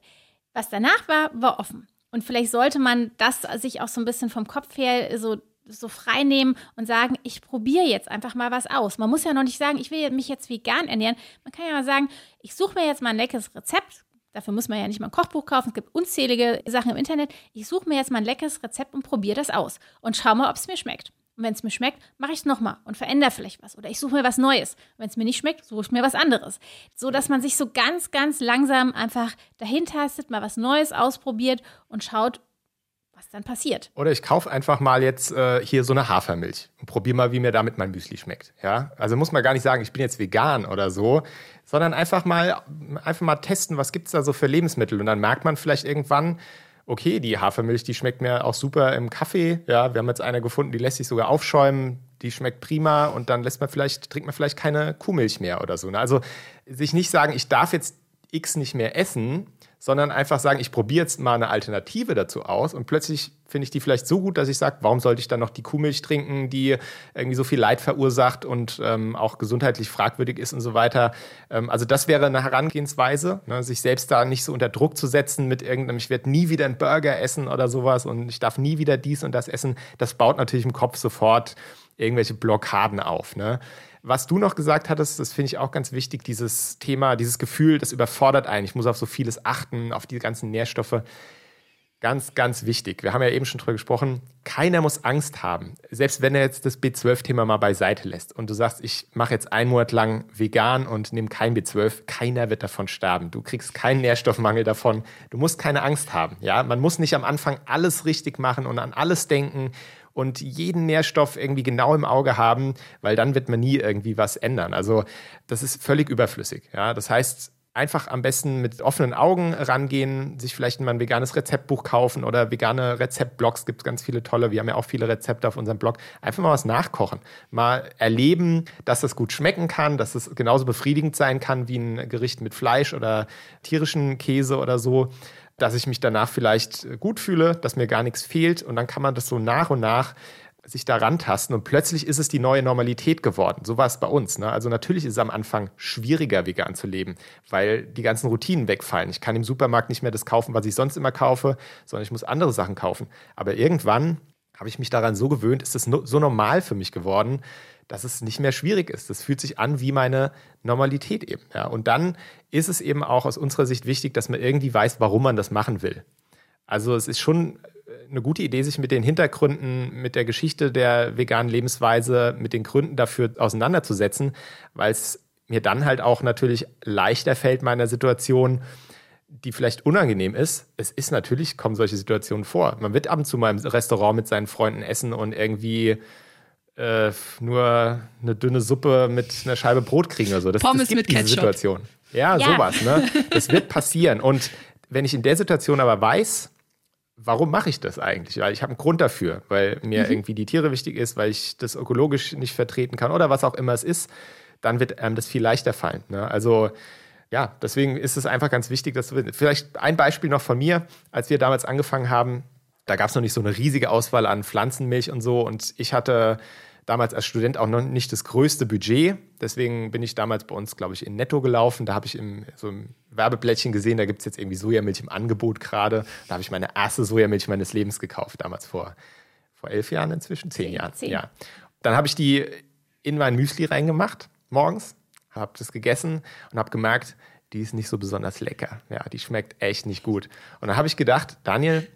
Was danach war, war offen. Und vielleicht sollte man das sich auch so ein bisschen vom Kopf her so so frei nehmen und sagen, ich probiere jetzt einfach mal was aus. Man muss ja noch nicht sagen, ich will mich jetzt vegan ernähren. Man kann ja mal sagen, ich suche mir jetzt mal ein leckeres Rezept. Dafür muss man ja nicht mal ein Kochbuch kaufen. Es gibt unzählige Sachen im Internet. Ich suche mir jetzt mal ein leckeres Rezept und probiere das aus. Und schau mal, ob es mir schmeckt. Und wenn es mir schmeckt, mache ich es nochmal und verändere vielleicht was. Oder ich suche mir was Neues. Wenn es mir nicht schmeckt, suche ich mir was anderes. So dass man sich so ganz, ganz langsam einfach dahin tastet, mal was Neues ausprobiert und schaut, was dann passiert. Oder ich kaufe einfach mal jetzt äh, hier so eine Hafermilch und probiere mal, wie mir damit mein Müsli schmeckt. Ja? Also muss man gar nicht sagen, ich bin jetzt vegan oder so, sondern einfach mal, einfach mal testen, was gibt es da so für Lebensmittel. Und dann merkt man vielleicht irgendwann, okay, die Hafermilch, die schmeckt mir auch super im Kaffee. Ja, wir haben jetzt eine gefunden, die lässt sich sogar aufschäumen, die schmeckt prima und dann lässt man vielleicht, trinkt man vielleicht keine Kuhmilch mehr oder so. Ne? Also sich nicht sagen, ich darf jetzt X nicht mehr essen, sondern einfach sagen, ich probiere jetzt mal eine Alternative dazu aus und plötzlich finde ich die vielleicht so gut, dass ich sage, warum sollte ich dann noch die Kuhmilch trinken, die irgendwie so viel Leid verursacht und ähm, auch gesundheitlich fragwürdig ist und so weiter. Ähm, also das wäre eine Herangehensweise, ne, sich selbst da nicht so unter Druck zu setzen mit irgendeinem, ich werde nie wieder einen Burger essen oder sowas und ich darf nie wieder dies und das essen. Das baut natürlich im Kopf sofort irgendwelche Blockaden auf. Ne? Was du noch gesagt hattest, das finde ich auch ganz wichtig, dieses Thema, dieses Gefühl, das überfordert einen. Ich muss auf so vieles achten, auf die ganzen Nährstoffe. Ganz, ganz wichtig. Wir haben ja eben schon drüber gesprochen. Keiner muss Angst haben. Selbst wenn er jetzt das B12-Thema mal beiseite lässt und du sagst, ich mache jetzt einen Monat lang vegan und nehme kein B12, keiner wird davon sterben. Du kriegst keinen Nährstoffmangel davon. Du musst keine Angst haben. Ja, man muss nicht am Anfang alles richtig machen und an alles denken und jeden Nährstoff irgendwie genau im Auge haben, weil dann wird man nie irgendwie was ändern. Also das ist völlig überflüssig. Ja? Das heißt, einfach am besten mit offenen Augen rangehen, sich vielleicht mal ein veganes Rezeptbuch kaufen oder vegane Rezeptblogs, gibt es ganz viele tolle, wir haben ja auch viele Rezepte auf unserem Blog, einfach mal was nachkochen, mal erleben, dass das gut schmecken kann, dass es genauso befriedigend sein kann wie ein Gericht mit Fleisch oder tierischen Käse oder so dass ich mich danach vielleicht gut fühle, dass mir gar nichts fehlt und dann kann man das so nach und nach sich daran tasten und plötzlich ist es die neue Normalität geworden. So war es bei uns. Ne? Also natürlich ist es am Anfang schwieriger, vegan zu leben, weil die ganzen Routinen wegfallen. Ich kann im Supermarkt nicht mehr das kaufen, was ich sonst immer kaufe, sondern ich muss andere Sachen kaufen. Aber irgendwann habe ich mich daran so gewöhnt, ist es so normal für mich geworden, dass es nicht mehr schwierig ist. Das fühlt sich an wie meine Normalität eben. Ja? Und dann ist es eben auch aus unserer Sicht wichtig, dass man irgendwie weiß, warum man das machen will. Also es ist schon eine gute Idee, sich mit den Hintergründen, mit der Geschichte der veganen Lebensweise, mit den Gründen dafür auseinanderzusetzen, weil es mir dann halt auch natürlich leichter fällt, meiner Situation, die vielleicht unangenehm ist. Es ist natürlich, kommen solche Situationen vor. Man wird ab und zu mal im Restaurant mit seinen Freunden essen und irgendwie äh, nur eine dünne Suppe mit einer Scheibe Brot kriegen oder so. Das, Pommes das gibt mit diese Ketchup. Situation. Ja, Ja. sowas. Ne? Das wird passieren. Und wenn ich in der Situation aber weiß, warum mache ich das eigentlich? Weil ich habe einen Grund dafür, weil mir irgendwie die Tiere wichtig ist, weil ich das ökologisch nicht vertreten kann oder was auch immer es ist, dann wird einem das viel leichter fallen. Ne? Also ja, deswegen ist es einfach ganz wichtig, dass du vielleicht ein Beispiel noch von mir, als wir damals angefangen haben, da gab es noch nicht so eine riesige Auswahl an Pflanzenmilch und so und ich hatte damals als Student auch noch nicht das größte Budget. Deswegen bin ich damals bei uns, glaube ich, in Netto gelaufen. Da habe ich im, so im Werbeblättchen gesehen, da gibt es jetzt irgendwie Sojamilch im Angebot gerade. Da habe ich meine erste Sojamilch meines Lebens gekauft, damals vor, vor elf Jahren inzwischen, zehn, Zehn, Jahren. zehn. Ja. Dann habe ich die in mein Müsli reingemacht, morgens, habe das gegessen und habe gemerkt, die ist nicht so besonders lecker. Ja, die schmeckt echt nicht gut. Und dann habe ich gedacht, Daniel,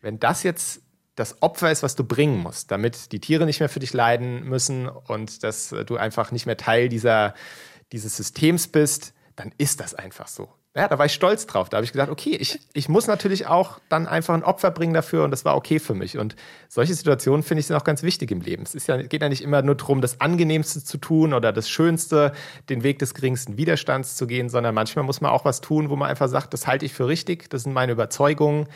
wenn das jetzt das Opfer ist, was du bringen musst, damit die Tiere nicht mehr für dich leiden müssen und dass äh, du einfach nicht mehr Teil dieser, dieses Systems bist, dann ist das einfach so. Ja, da war ich stolz drauf. Da habe ich gesagt, okay, ich, ich muss natürlich auch dann einfach ein Opfer bringen dafür und das war okay für mich. Und solche Situationen finde ich sind auch ganz wichtig im Leben. Es ist ja, geht ja nicht immer nur darum, das Angenehmste zu tun oder das Schönste, den Weg des geringsten Widerstands zu gehen, sondern manchmal muss man auch was tun, wo man einfach sagt, das halte ich für richtig, das sind meine Überzeugungen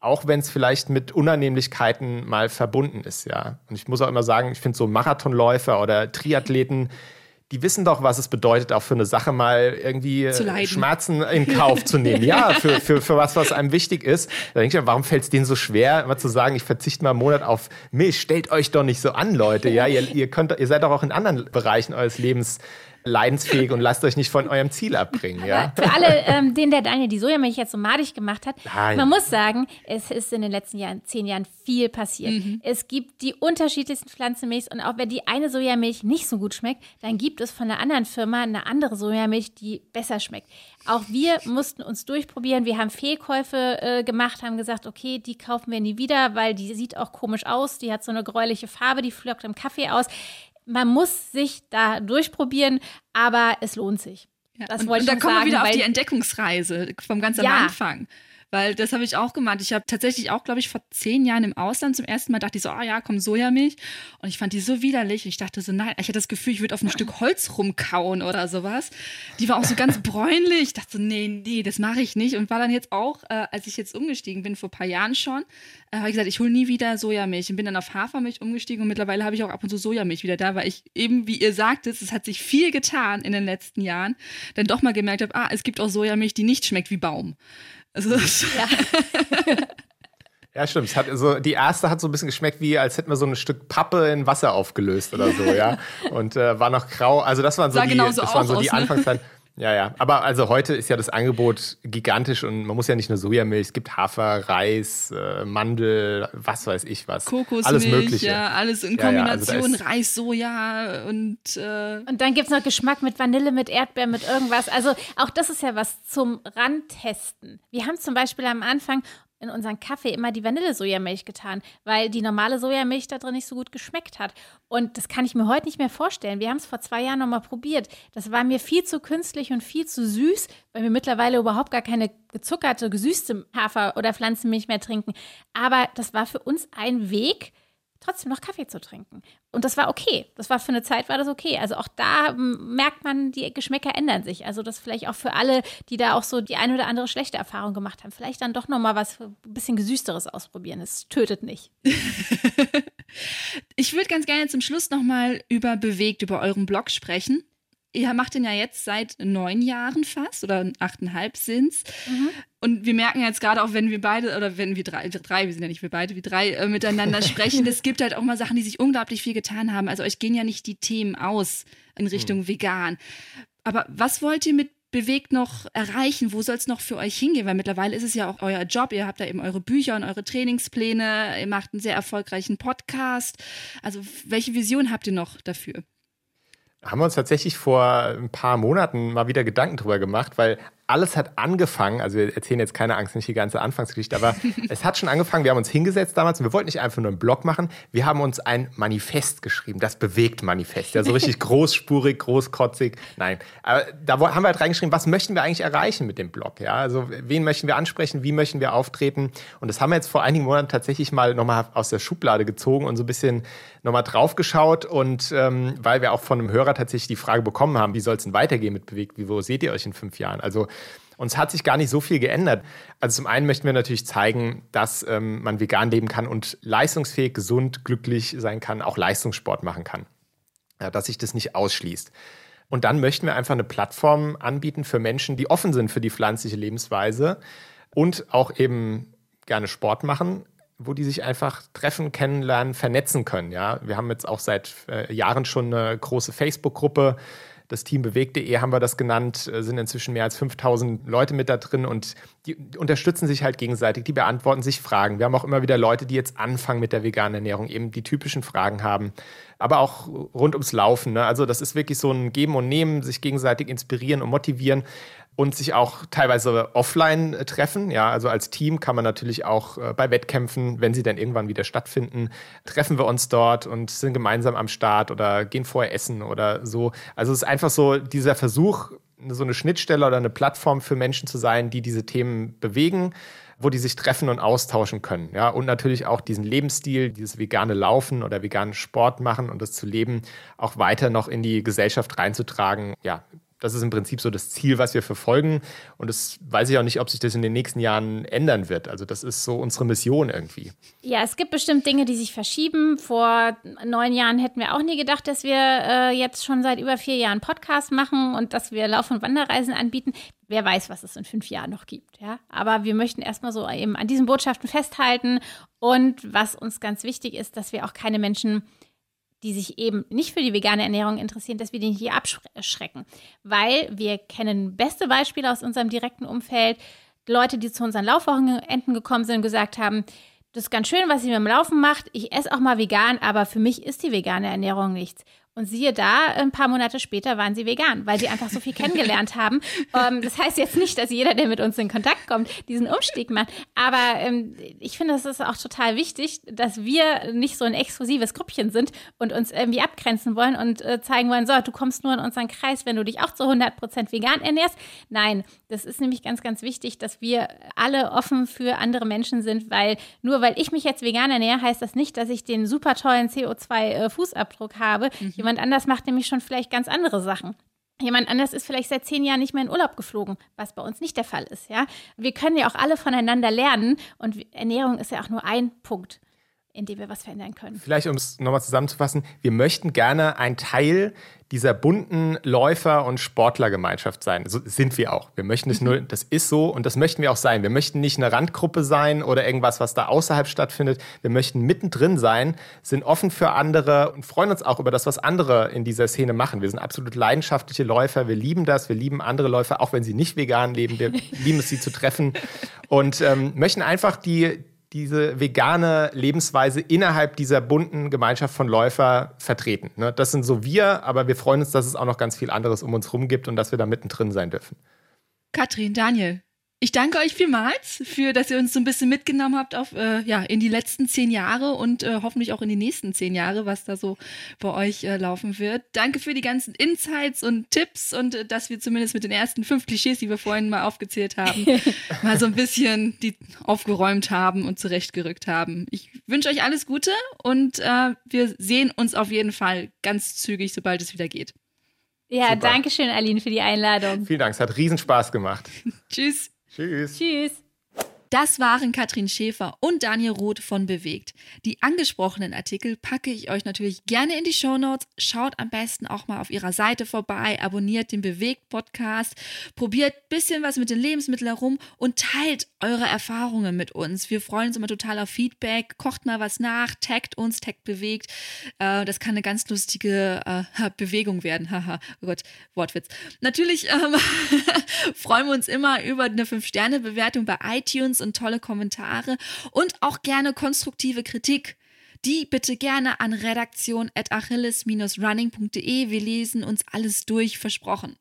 auch wenn es vielleicht mit Unannehmlichkeiten mal verbunden ist, ja. Und ich muss auch immer sagen, ich finde so Marathonläufer oder Triathleten, die wissen doch, was es bedeutet, auch für eine Sache mal irgendwie äh, Schmerzen in Kauf zu nehmen. Ja, für, für, für was, was einem wichtig ist. Da denke ich mir, warum fällt es denen so schwer, immer zu sagen, ich verzichte mal einen Monat auf Milch? Stellt euch doch nicht so an, Leute. Ja, ihr, ihr, könnt, ihr seid doch auch in anderen Bereichen eures Lebens leidensfähig und lasst euch nicht von eurem Ziel abbringen. Ja? Für alle, ähm, denen der Daniel die Sojamilch jetzt so madig gemacht hat, Nein. man muss sagen, es ist in den letzten Jahren, zehn Jahren viel passiert. Es gibt die unterschiedlichsten Pflanzenmilchs und auch wenn die eine Sojamilch nicht so gut schmeckt, dann gibt es von einer anderen Firma eine andere Sojamilch, die besser schmeckt. Auch wir mussten uns durchprobieren. Wir haben Fehlkäufe äh, gemacht, haben gesagt, okay, die kaufen wir nie wieder, weil die sieht auch komisch aus. Die hat so eine gräuliche Farbe, die flockt im Kaffee aus. Man muss sich da durchprobieren, aber es lohnt sich. Ja, Das und, wollte und da kommen wir sagen, wieder auf die Entdeckungsreise vom ganz am Ja. Anfang. Weil das habe ich auch gemacht. Ich habe tatsächlich auch, glaube ich, vor zehn Jahren im Ausland zum ersten Mal dachte ich so, ah ja, komm, Sojamilch. Und ich fand die so widerlich. Ich dachte so, nein, ich hatte das Gefühl, ich würde auf ein Stück Holz rumkauen oder sowas. Die war auch so ganz bräunlich. Ich dachte so, nee, nee, das mache ich nicht. Und war dann jetzt auch, äh, als ich jetzt umgestiegen bin, vor ein paar Jahren schon, äh, habe ich gesagt, ich hole nie wieder Sojamilch. Und bin dann auf Hafermilch umgestiegen. Und mittlerweile habe ich auch ab und zu Sojamilch wieder da, weil ich eben, wie ihr sagtet, es hat sich viel getan in den letzten Jahren. Dann doch mal gemerkt habe, ah, es gibt auch Sojamilch, die nicht schmeckt wie Baum. Also, das- Ja, stimmt. Es hat so, die erste hat so ein bisschen geschmeckt, wie als hätten wir so ein Stück Pappe in Wasser aufgelöst oder so, ja. Und äh, war noch grau. Also das waren so Sah die, das waren so die ne? Anfangszeiten. Ja, ja. Aber also heute ist ja das Angebot gigantisch und man muss ja nicht nur Sojamilch, es gibt Hafer, Reis, äh, Mandel, was weiß ich was. Kokosmilch, Alles Mögliche. ja, alles in Ja, ja, also Kombination, Reis, Soja und äh, Und dann gibt es noch Geschmack mit Vanille, mit Erdbeer, mit irgendwas. Also auch das ist ja was zum Rantesten. Wir haben zum Beispiel am Anfang in unseren Kaffee immer die Vanille-Sojamilch getan, weil die normale Sojamilch da drin nicht so gut geschmeckt hat. Und das kann ich mir heute nicht mehr vorstellen. Wir haben es vor zwei Jahren nochmal probiert. Das war mir viel zu künstlich und viel zu süß, weil wir mittlerweile überhaupt gar keine gezuckerte, gesüßte Hafer- oder Pflanzenmilch mehr trinken. Aber das war für uns ein Weg, trotzdem noch Kaffee zu trinken. Und das war okay. Das war für eine Zeit war das okay. Also auch da merkt man, die Geschmäcker ändern sich. Also das vielleicht auch für alle, die da auch so die eine oder andere schlechte Erfahrung gemacht haben, vielleicht dann doch noch mal was ein bisschen gesüßteres ausprobieren. Es tötet nicht. ich würde ganz gerne zum Schluss nochmal über Bewegt, über euren Blog sprechen. Ihr macht den ja jetzt seit neun Jahren fast oder achteinhalb sind's. Mhm. Und wir merken jetzt gerade auch, wenn wir beide oder wenn wir drei, drei, wir sind ja nicht wir beide, wir drei äh, miteinander sprechen, es gibt halt auch mal Sachen, die sich unglaublich viel getan haben. Also euch gehen ja nicht die Themen aus in Richtung mhm. vegan. Aber was wollt ihr mit bewegt noch erreichen? Wo soll es noch für euch hingehen? Weil mittlerweile ist es ja auch euer Job. Ihr habt da eben eure Bücher und eure Trainingspläne. Ihr macht einen sehr erfolgreichen Podcast. Also welche Vision habt ihr noch dafür? Haben wir uns tatsächlich vor ein paar Monaten mal wieder Gedanken drüber gemacht, weil alles hat angefangen, also wir erzählen jetzt keine Angst, nicht die ganze Anfangsgeschichte, aber es hat schon angefangen, wir haben uns hingesetzt damals und wir wollten nicht einfach nur einen Blog machen, wir haben uns ein Manifest geschrieben, das bewegt Manifest, ja, so richtig großspurig, großkotzig, nein. Aber da haben wir halt reingeschrieben, was möchten wir eigentlich erreichen mit dem Blog, ja, also wen möchten wir ansprechen, wie möchten wir auftreten? Und das haben wir jetzt vor einigen Monaten tatsächlich mal nochmal aus der Schublade gezogen und so ein bisschen nochmal draufgeschaut. Und ähm, weil wir auch von einem Hörer tatsächlich die Frage bekommen haben, wie soll es denn weitergehen mit Bewegt, wie, wo seht ihr euch in fünf Jahren, also uns hat sich gar nicht so viel geändert. Also zum einen möchten wir natürlich zeigen, dass ähm, man vegan leben kann und leistungsfähig, gesund, glücklich sein kann, auch Leistungssport machen kann. Ja, dass sich das nicht ausschließt. Und dann möchten wir einfach eine Plattform anbieten für Menschen, die offen sind für die pflanzliche Lebensweise und auch eben gerne Sport machen, wo die sich einfach treffen, kennenlernen, vernetzen können. Ja, wir haben jetzt auch seit äh, Jahren schon eine große Facebook-Gruppe, das Team bewegt.de haben wir das genannt, äh, sind inzwischen mehr als 5000 Leute mit da drin und die unterstützen sich halt gegenseitig, die beantworten sich Fragen. Wir haben auch immer wieder Leute, die jetzt anfangen mit der veganen Ernährung, eben die typischen Fragen haben, aber auch rund ums Laufen. Ne? Also das ist wirklich so ein Geben und Nehmen, sich gegenseitig inspirieren und motivieren und sich auch teilweise offline äh, treffen. Ja, also als Team kann man natürlich auch äh, bei Wettkämpfen, wenn sie dann irgendwann wieder stattfinden, treffen wir uns dort und sind gemeinsam am Start oder gehen vorher essen oder so. Also es ist einfach so dieser Versuch, so eine Schnittstelle oder eine Plattform für Menschen zu sein, die diese Themen bewegen wo die sich treffen und austauschen können. Ja, und natürlich auch diesen Lebensstil, dieses vegane Laufen oder veganen Sport machen und das zu leben, auch weiter noch in die Gesellschaft reinzutragen. Ja, das ist im Prinzip so das Ziel, was wir verfolgen. Und das weiß ich auch nicht, ob sich das in den nächsten Jahren ändern wird. Also das ist so unsere Mission irgendwie. Ja, es gibt bestimmt Dinge, die sich verschieben. Vor neun Jahren hätten wir auch nie gedacht, dass wir äh, jetzt schon seit über vier Jahren Podcast machen und dass wir Lauf- und Wanderreisen anbieten. Wer weiß, was es in fünf Jahren noch gibt. Ja? Aber wir möchten erstmal so eben an diesen Botschaften festhalten. Und was uns ganz wichtig ist, dass wir auch keine Menschen die sich eben nicht für die vegane Ernährung interessieren, dass wir die hier abschrecken. Weil wir kennen beste Beispiele aus unserem direkten Umfeld, Leute, die zu unseren Laufwochenenden gekommen sind und gesagt haben, das ist ganz schön, was ihr mit dem Laufen macht. Ich esse auch mal vegan, aber für mich ist die vegane Ernährung nichts. Und siehe da, ein paar Monate später waren sie vegan, weil sie einfach so viel kennengelernt haben. Ähm, das heißt jetzt nicht, dass jeder, der mit uns in Kontakt kommt, diesen Umstieg macht. Aber ähm, ich finde, es ist auch total wichtig, dass wir nicht so ein exklusives Gruppchen sind und uns irgendwie abgrenzen wollen und äh, zeigen wollen, so, du kommst nur in unseren Kreis, wenn du dich auch zu 100 Prozent vegan ernährst. Nein, das ist nämlich ganz, ganz wichtig, dass wir alle offen für andere Menschen sind, weil nur weil ich mich jetzt vegan ernähre, heißt das nicht, dass ich den super tollen CO2-Fußabdruck äh, habe. Mhm Jemand anders macht nämlich schon vielleicht ganz andere Sachen. Jemand anders ist vielleicht seit zehn Jahren nicht mehr in Urlaub geflogen, was bei uns nicht der Fall ist, ja. Wir können ja auch alle voneinander lernen und Ernährung ist ja auch nur ein Punkt in dem wir was verändern können. Vielleicht, um es nochmal zusammenzufassen, wir möchten gerne ein Teil dieser bunten Läufer- und Sportlergemeinschaft sein. So sind wir auch. Wir möchten es mhm. nur, das ist so und das möchten wir auch sein. Wir möchten nicht eine Randgruppe sein oder irgendwas, was da außerhalb stattfindet. Wir möchten mittendrin sein, sind offen für andere und freuen uns auch über das, was andere in dieser Szene machen. Wir sind absolut leidenschaftliche Läufer. Wir lieben das. Wir lieben andere Läufer, auch wenn sie nicht vegan leben. Wir lieben es, sie zu treffen und ähm, möchten einfach die, diese vegane Lebensweise innerhalb dieser bunten Gemeinschaft von Läufer vertreten. Ne? Das sind so wir, aber wir freuen uns, dass es auch noch ganz viel anderes um uns herum gibt und dass wir da mittendrin sein dürfen. Katrin, Daniel, ich danke euch vielmals für, dass ihr uns so ein bisschen mitgenommen habt auf, äh, ja, in die letzten zehn Jahre und äh, hoffentlich auch in die nächsten zehn Jahre, was da so bei euch äh, laufen wird. Danke für die ganzen Insights und Tipps und äh, dass wir zumindest mit den ersten fünf Klischees, die wir vorhin mal aufgezählt haben, mal so ein bisschen die aufgeräumt haben und zurechtgerückt haben. Ich wünsche euch alles Gute und äh, wir sehen uns auf jeden Fall ganz zügig, sobald es wieder geht. Ja, Super. danke schön, Aline, für die Einladung. Vielen Dank, es hat riesen Spaß gemacht. Tschüss. Tschüss. Tschüss. Das waren Katrin Schäfer und Daniel Roth von Bewegt. Die angesprochenen Artikel packe ich euch natürlich gerne in die Shownotes. Schaut am besten auch mal auf ihrer Seite vorbei, abonniert den Bewegt-Podcast, probiert ein bisschen was mit den Lebensmitteln herum und teilt eure Erfahrungen mit uns. Wir freuen uns immer total auf Feedback. Kocht mal was nach, taggt uns, taggt Bewegt. Äh, das kann eine ganz lustige äh, Bewegung werden. Haha, oh Gott, Wortwitz. Natürlich ähm, freuen wir uns immer über eine 5-Sterne-Bewertung bei iTunes und tolle Kommentare und auch gerne konstruktive Kritik. Die bitte gerne an redaktion.achilles-running.de. Wir lesen uns alles durch, versprochen.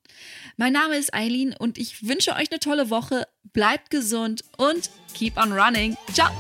Mein Name ist Eileen und ich wünsche euch eine tolle Woche. Bleibt gesund und keep on running. Ciao!